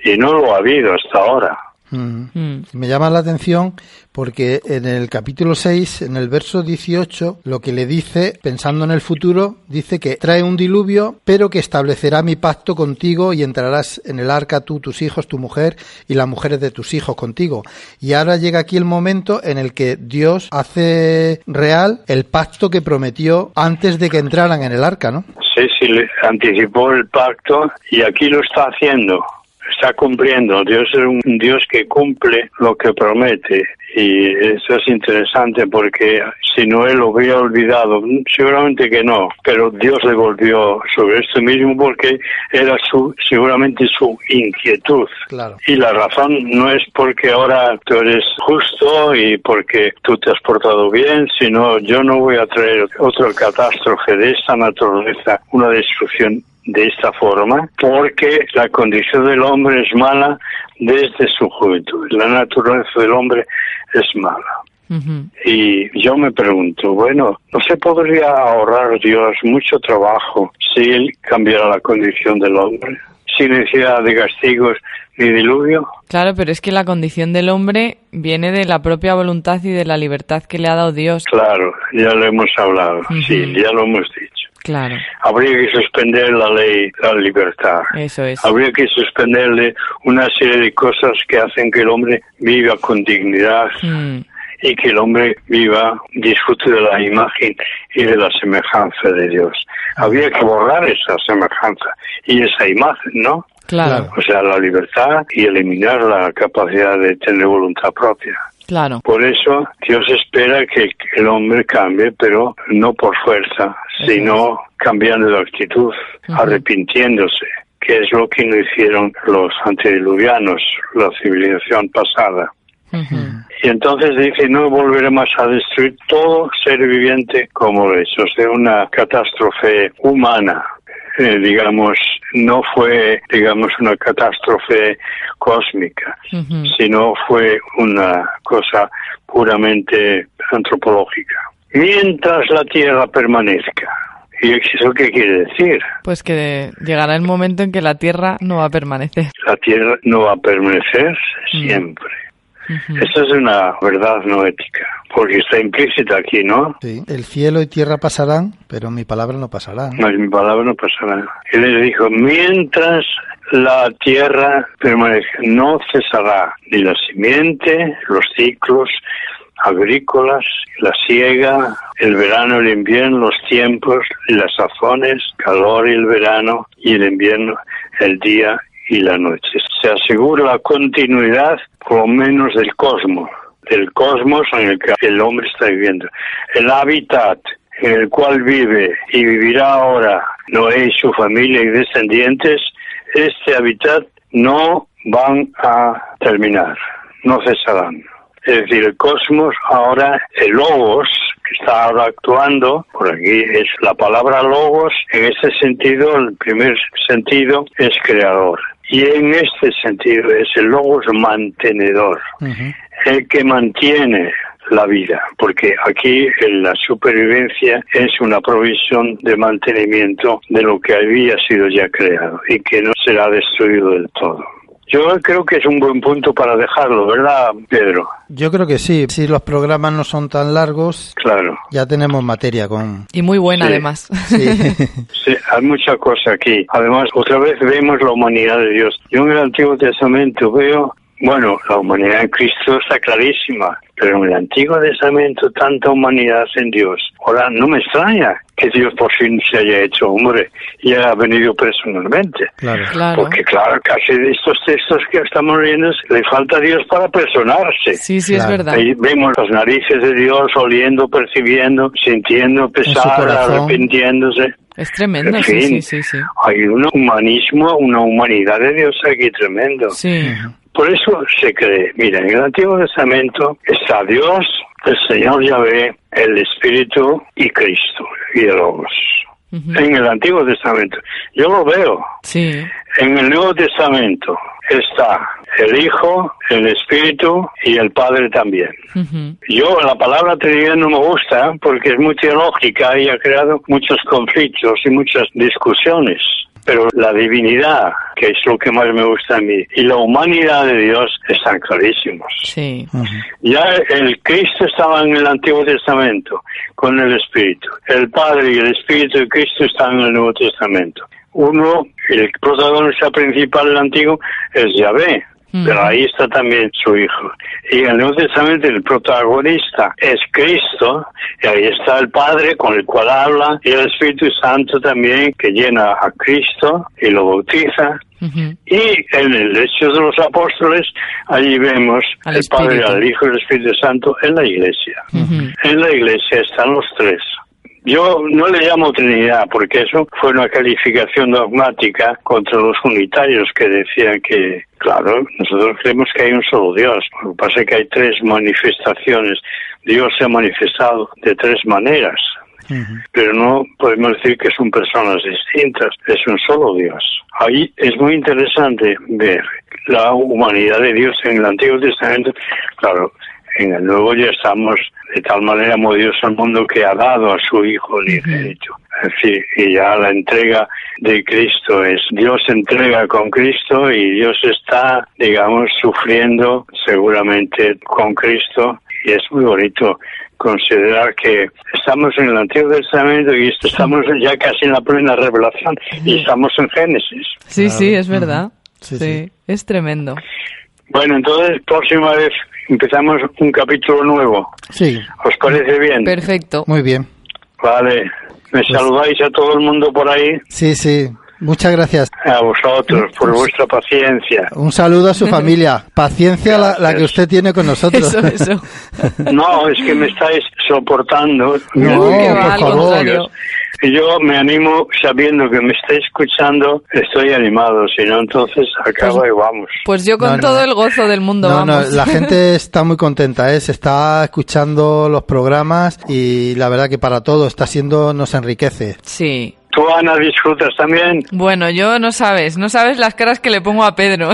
Y no lo ha habido hasta ahora. Mm. Me llama la atención porque en el capítulo 6, en el verso 18, lo que le dice, pensando en el futuro, dice que trae un diluvio, pero que establecerá mi pacto contigo y entrarás en el arca tú, tus hijos, tu mujer y las mujeres de tus hijos contigo. Y ahora llega aquí el momento en el que Dios hace real el pacto que prometió antes de que entraran en el arca, ¿no? Sí, sí, anticipó el pacto y aquí lo está haciendo está cumpliendo. Dios es un Dios que cumple lo que promete. Y eso es interesante porque si no él lo hubiera olvidado, seguramente que no, pero Dios le volvió sobre esto mismo porque era su, seguramente su inquietud. Y la razón no es porque ahora tú eres justo y porque tú te has portado bien, sino yo no voy a traer otra catástrofe de esta naturaleza, una destrucción de esta forma porque la condición del hombre es mala desde su juventud. La naturaleza del hombre es mala. Y yo me pregunto, bueno, ¿no se podría ahorrar Dios mucho trabajo si Él cambiara la condición del hombre? Sin necesidad de castigos ni diluvio. Claro, pero es que la condición del hombre viene de la propia voluntad y de la libertad que le ha dado Dios. Claro, ya lo hemos hablado, sí, ya lo hemos dicho. Claro. Habría que suspender la ley la libertad. Eso es. Habría que suspenderle una serie de cosas que hacen que el hombre viva con dignidad mm. y que el hombre viva, disfrute de la imagen y de la semejanza de Dios. Habría que borrar esa semejanza y esa imagen, ¿no? Claro. O sea, la libertad y eliminar la capacidad de tener voluntad propia. Claro. Por eso Dios espera que el hombre cambie, pero no por fuerza, sino cambiando de actitud, arrepintiéndose, que es lo que no hicieron los antediluvianos, la civilización pasada. Y entonces dice, no volveremos a destruir todo ser viviente como hecho, o sea, una catástrofe humana, eh, digamos, no fue, digamos, una catástrofe cósmica, sino fue una cosa puramente antropológica. Mientras la Tierra permanezca, ¿Y eso qué quiere decir? Pues que llegará el momento en que la tierra no va a permanecer. La tierra no va a permanecer siempre. Esa es una verdad no ética, porque está implícita aquí, ¿no? Sí, el cielo y tierra pasarán, pero mi palabra no pasará. No, mi palabra no pasará. Él les dijo, mientras la tierra permanece, no cesará ni la simiente, los ciclos agrícolas, la siega, el verano, el invierno, los tiempos y las sazones, calor y el verano y el invierno, el día y la noche. Se asegura la continuidad, por lo menos, del cosmos, del cosmos en el que el hombre está viviendo. El hábitat en el cual vive y vivirá ahora Noé y su familia y descendientes, este hábitat no van a terminar, no cesarán. Es decir, el cosmos ahora, el logos, que está ahora actuando, por aquí es la palabra logos, en ese sentido, el primer sentido es creador. Y en este sentido es el logos mantenedor, el que mantiene la vida, porque aquí la supervivencia es una provisión de mantenimiento de lo que había sido ya creado y que no será destruido del todo. Yo creo que es un buen punto para dejarlo, ¿verdad, Pedro? Yo creo que sí. Si los programas no son tan largos, claro. ya tenemos materia con... Y muy buena, además. Sí. sí, hay mucha cosa aquí. Además, otra vez vemos la humanidad de Dios. Yo en el Antiguo Testamento veo bueno, la humanidad en Cristo está clarísima, pero en el Antiguo Testamento tanta humanidad en Dios. Ahora, no me extraña que Dios por fin se haya hecho hombre y haya venido personalmente. Claro. Porque claro, casi de estos textos que estamos leyendo le falta a Dios para personarse. Sí, sí, es verdad. Ahí vemos las narices de Dios oliendo, percibiendo, sintiendo, pesar, arrepintiéndose. Es tremendo, En sí, fin, sí, sí, sí. Hay un humanismo, una humanidad de Dios aquí tremendo. Sí. Por eso se cree, mira, en el Antiguo Testamento está Dios, el Señor Yahvé, el Espíritu y Cristo, y el Logos. En el Antiguo Testamento. Yo lo veo. Sí. En el Nuevo Testamento está el Hijo, el Espíritu y el Padre también. Yo la palabra Trinidad no me gusta porque es muy teológica y ha creado muchos conflictos y muchas discusiones. Pero la divinidad, que es lo que más me gusta a mí, y la humanidad de Dios están clarísimos. Sí. Ya el Cristo estaba en el Antiguo Testamento con el Espíritu. El Padre y el Espíritu de Cristo están en el Nuevo Testamento. Uno, el protagonista principal del Antiguo es Yahvé, pero ahí está también su Hijo. Y en el Nuevo Testamento el protagonista es Cristo, y ahí está el Padre con el cual habla, y el Espíritu Santo también que llena a Cristo y lo bautiza. Y en el Hechos de los Apóstoles, allí vemos Al el Padre, al Hijo y al Espíritu Santo en la iglesia. En la iglesia están los tres. Yo no le llamo Trinidad porque eso fue una calificación dogmática contra los unitarios que decían que, claro, nosotros creemos que hay un solo Dios. Lo que pasa es que hay tres manifestaciones. Dios se ha manifestado de tres maneras, pero no podemos decir que son personas distintas, es un solo Dios. Ahí es muy interesante ver la humanidad de Dios en el Antiguo Testamento. Claro, en el Nuevo ya estamos de tal manera amó Dios al mundo que ha dado a su Hijo unigénito. Fin, y ya la entrega de Cristo es Dios entrega con Cristo y Dios está, digamos, sufriendo seguramente con Cristo y es muy bonito considerar que estamos en el Antiguo Testamento y estamos ya casi en la plena revelación y estamos en Génesis. Sí, sí, es verdad. Sí, Sí, sí. es tremendo. Bueno, entonces próxima vez empezamos un capítulo nuevo. Sí, ¿Os parece bien? Perfecto. muy bien. Vale. ¿Me saludáis a todo el mundo por ahí? Sí, sí. Muchas gracias. A vosotros, por vuestra paciencia. Un saludo a su familia. Paciencia la, la que usted tiene con nosotros. Eso, eso. No, es que me estáis soportando. No, que por favor. Yo me animo sabiendo que me estáis escuchando, estoy animado, si no entonces acaba y vamos. Pues yo con No, no. todo el gozo del mundo, No, no, vamos. la gente está muy contenta, ¿eh? se está escuchando los programas y la verdad que para todo está siendo, nos enriquece. Sí. ¿Tú, Ana, disfrutas también? Bueno, yo no sabes, no sabes las caras que le pongo a Pedro.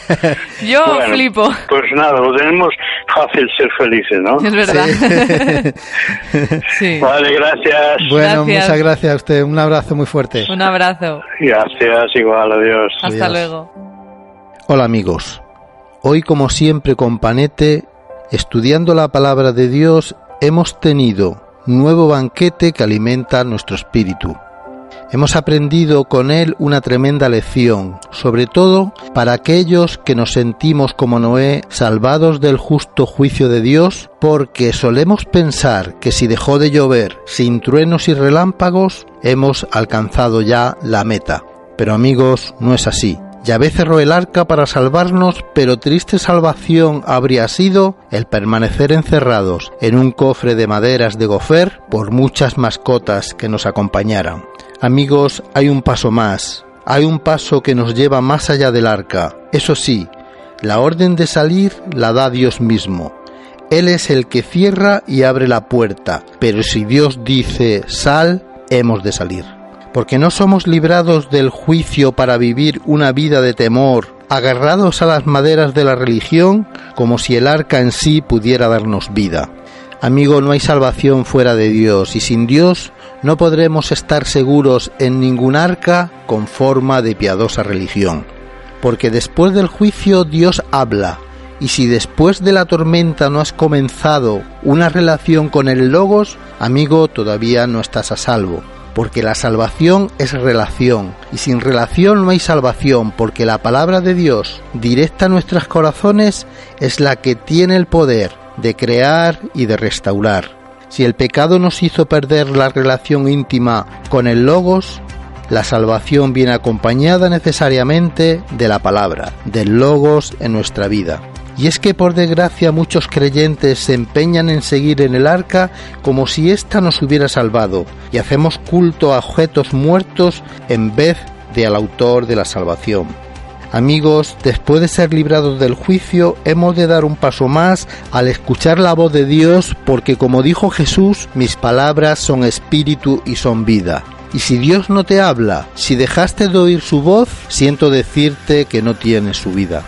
yo Bueno, flipo. Pues nada, lo tenemos fácil ser felices, ¿no? Es verdad. Sí. Vale, gracias. Bueno, Gracias. muchas gracias a usted. Un abrazo muy fuerte. Un abrazo. Gracias, igual, adiós. Hasta Adiós. luego. Hola amigos. Hoy como siempre con Panete, estudiando la palabra de Dios, hemos tenido nuevo banquete que alimenta nuestro espíritu. Hemos aprendido con él una tremenda lección, sobre todo para aquellos que nos sentimos como Noé salvados del justo juicio de Dios, porque solemos pensar que si dejó de llover sin truenos y relámpagos, hemos alcanzado ya la meta. Pero amigos, no es así. Yahvé cerró el arca para salvarnos, pero triste salvación habría sido el permanecer encerrados en un cofre de maderas de gofer por muchas mascotas que nos acompañaran. Amigos, hay un paso más, hay un paso que nos lleva más allá del arca. Eso sí, la orden de salir la da Dios mismo. Él es el que cierra y abre la puerta, pero si Dios dice sal, hemos de salir porque no somos librados del juicio para vivir una vida de temor, agarrados a las maderas de la religión, como si el arca en sí pudiera darnos vida. Amigo, no hay salvación fuera de Dios, y sin Dios no podremos estar seguros en ningún arca con forma de piadosa religión. Porque después del juicio Dios habla, y si después de la tormenta no has comenzado una relación con el Logos, amigo, todavía no estás a salvo porque la salvación es relación, y sin relación no hay salvación, porque la palabra de Dios, directa a nuestros corazones, es la que tiene el poder de crear y de restaurar. Si el pecado nos hizo perder la relación íntima con el Logos, la salvación viene acompañada necesariamente de la palabra, del Logos en nuestra vida. Y es que por desgracia muchos creyentes se empeñan en seguir en el arca como si ésta nos hubiera salvado, y hacemos culto a objetos muertos en vez de al autor de la salvación. Amigos, después de ser librados del juicio, hemos de dar un paso más al escuchar la voz de Dios, porque como dijo Jesús, mis palabras son espíritu y son vida. Y si Dios no te habla, si dejaste de oír su voz, siento decirte que no tienes su vida.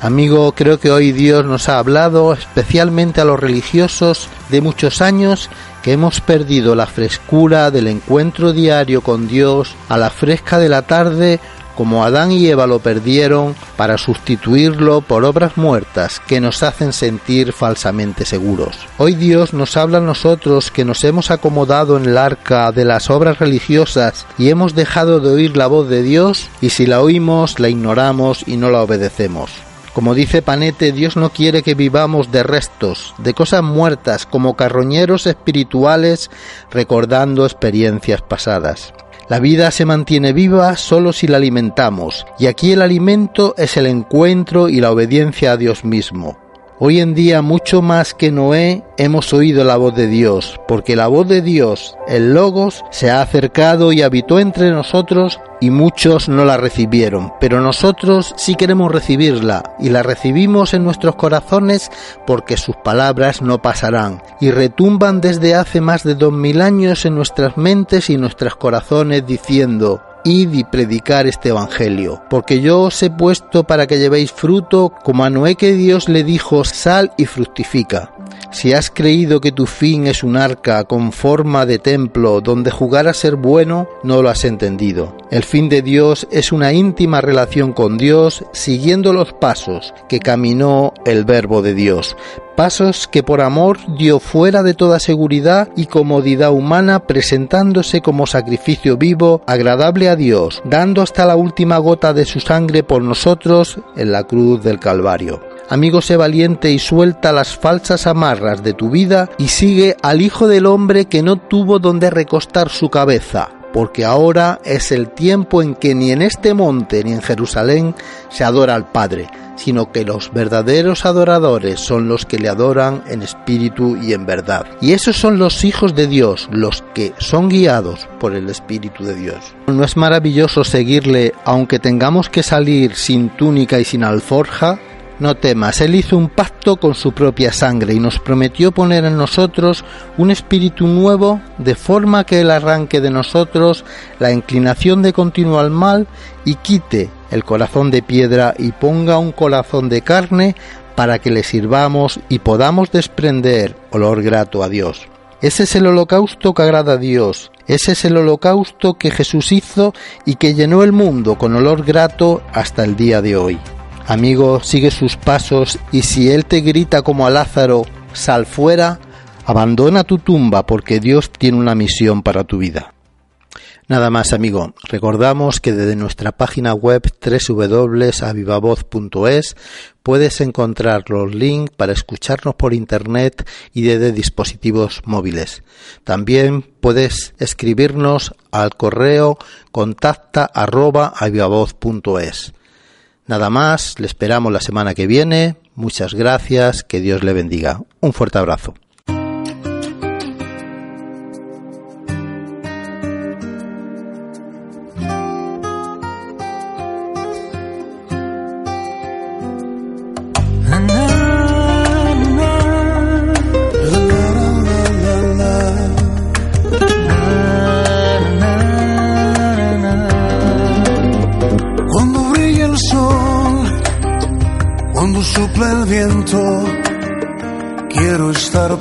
Amigo, creo que hoy Dios nos ha hablado especialmente a los religiosos de muchos años que hemos perdido la frescura del encuentro diario con Dios a la fresca de la tarde como Adán y Eva lo perdieron para sustituirlo por obras muertas que nos hacen sentir falsamente seguros. Hoy Dios nos habla a nosotros que nos hemos acomodado en el arca de las obras religiosas y hemos dejado de oír la voz de Dios y si la oímos la ignoramos y no la obedecemos. Como dice Panete, Dios no quiere que vivamos de restos, de cosas muertas, como carroñeros espirituales recordando experiencias pasadas. La vida se mantiene viva solo si la alimentamos, y aquí el alimento es el encuentro y la obediencia a Dios mismo. Hoy en día, mucho más que Noé, hemos oído la voz de Dios, porque la voz de Dios, el Logos, se ha acercado y habitó entre nosotros y muchos no la recibieron, pero nosotros sí queremos recibirla y la recibimos en nuestros corazones porque sus palabras no pasarán y retumban desde hace más de dos mil años en nuestras mentes y nuestros corazones diciendo Id y predicar este Evangelio, porque yo os he puesto para que llevéis fruto, como a Noé que Dios le dijo, sal y fructifica. Si has creído que tu fin es un arca con forma de templo donde jugar a ser bueno, no lo has entendido. El fin de Dios es una íntima relación con Dios, siguiendo los pasos que caminó el Verbo de Dios, pasos que por amor dio fuera de toda seguridad y comodidad humana, presentándose como sacrificio vivo, agradable a Dios, dando hasta la última gota de su sangre por nosotros en la cruz del Calvario. Amigo, sé valiente y suelta las falsas amarras de tu vida y sigue al Hijo del Hombre que no tuvo donde recostar su cabeza, porque ahora es el tiempo en que ni en este monte ni en Jerusalén se adora al Padre, sino que los verdaderos adoradores son los que le adoran en espíritu y en verdad. Y esos son los hijos de Dios, los que son guiados por el Espíritu de Dios. ¿No es maravilloso seguirle aunque tengamos que salir sin túnica y sin alforja? No temas, Él hizo un pacto con su propia sangre y nos prometió poner en nosotros un espíritu nuevo, de forma que Él arranque de nosotros la inclinación de continuo al mal y quite el corazón de piedra y ponga un corazón de carne para que le sirvamos y podamos desprender olor grato a Dios. Ese es el holocausto que agrada a Dios, ese es el holocausto que Jesús hizo y que llenó el mundo con olor grato hasta el día de hoy. Amigo, sigue sus pasos y si Él te grita como a Lázaro, sal fuera, abandona tu tumba porque Dios tiene una misión para tu vida. Nada más, amigo. Recordamos que desde nuestra página web www.avivavoz.es puedes encontrar los links para escucharnos por internet y desde dispositivos móviles. También puedes escribirnos al correo contacta Nada más, le esperamos la semana que viene. Muchas gracias, que Dios le bendiga. Un fuerte abrazo.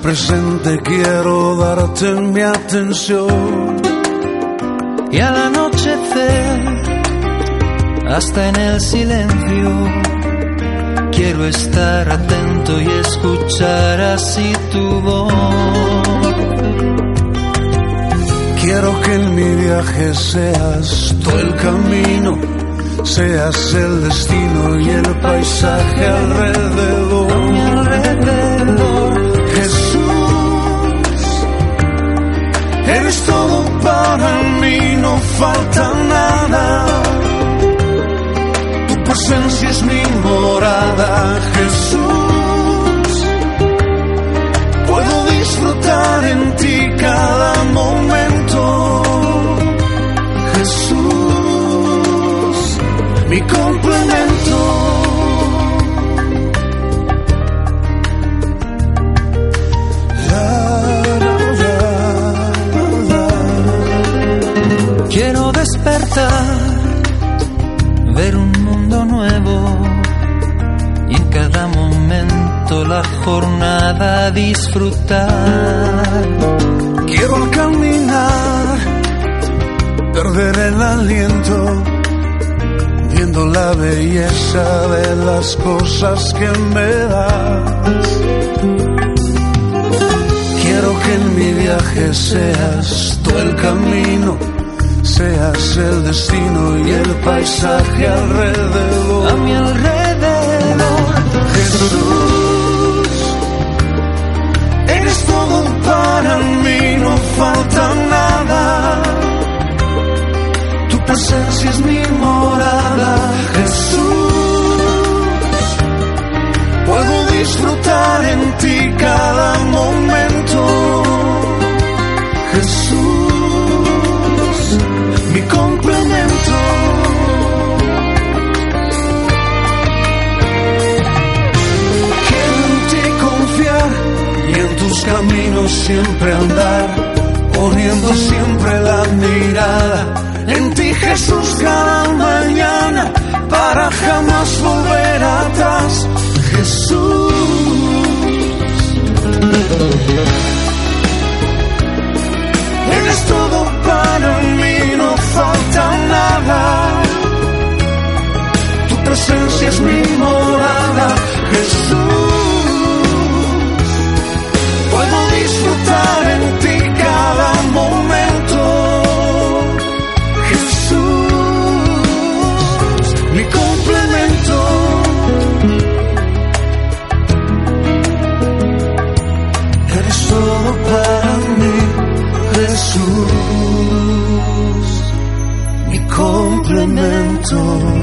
Presente quiero darte mi atención. Y al anochecer, hasta en el silencio, quiero estar atento y escuchar así tu voz. Quiero que en mi viaje seas todo el camino, seas el destino y el paisaje alrededor Eres todo para mí, no falta nada. Tu presencia es mi morada, Jesús. Puedo disfrutar en ti cada momento, Jesús, mi complemento. Ver un mundo nuevo y en cada momento la jornada disfrutar. Quiero caminar perder el aliento, viendo la belleza de las cosas que me das. Quiero que en mi viaje seas tú el camino seas el destino y el paisaje alrededor. A mi alrededor, Jesús, eres todo para mí, no falta nada. Tu presencia es mi morada, Jesús. Puedo disfrutar en ti cada momento, Jesús mi complemento. Quiero en ti confiar y en tus caminos siempre andar, poniendo siempre la mirada en ti Jesús cada mañana para jamás volver atrás. Jesús. Eres todo presencia es mi morada, Jesús. Puedo disfrutar en ti cada momento, Jesús, mi complemento. Eres todo para mí, Jesús complemento.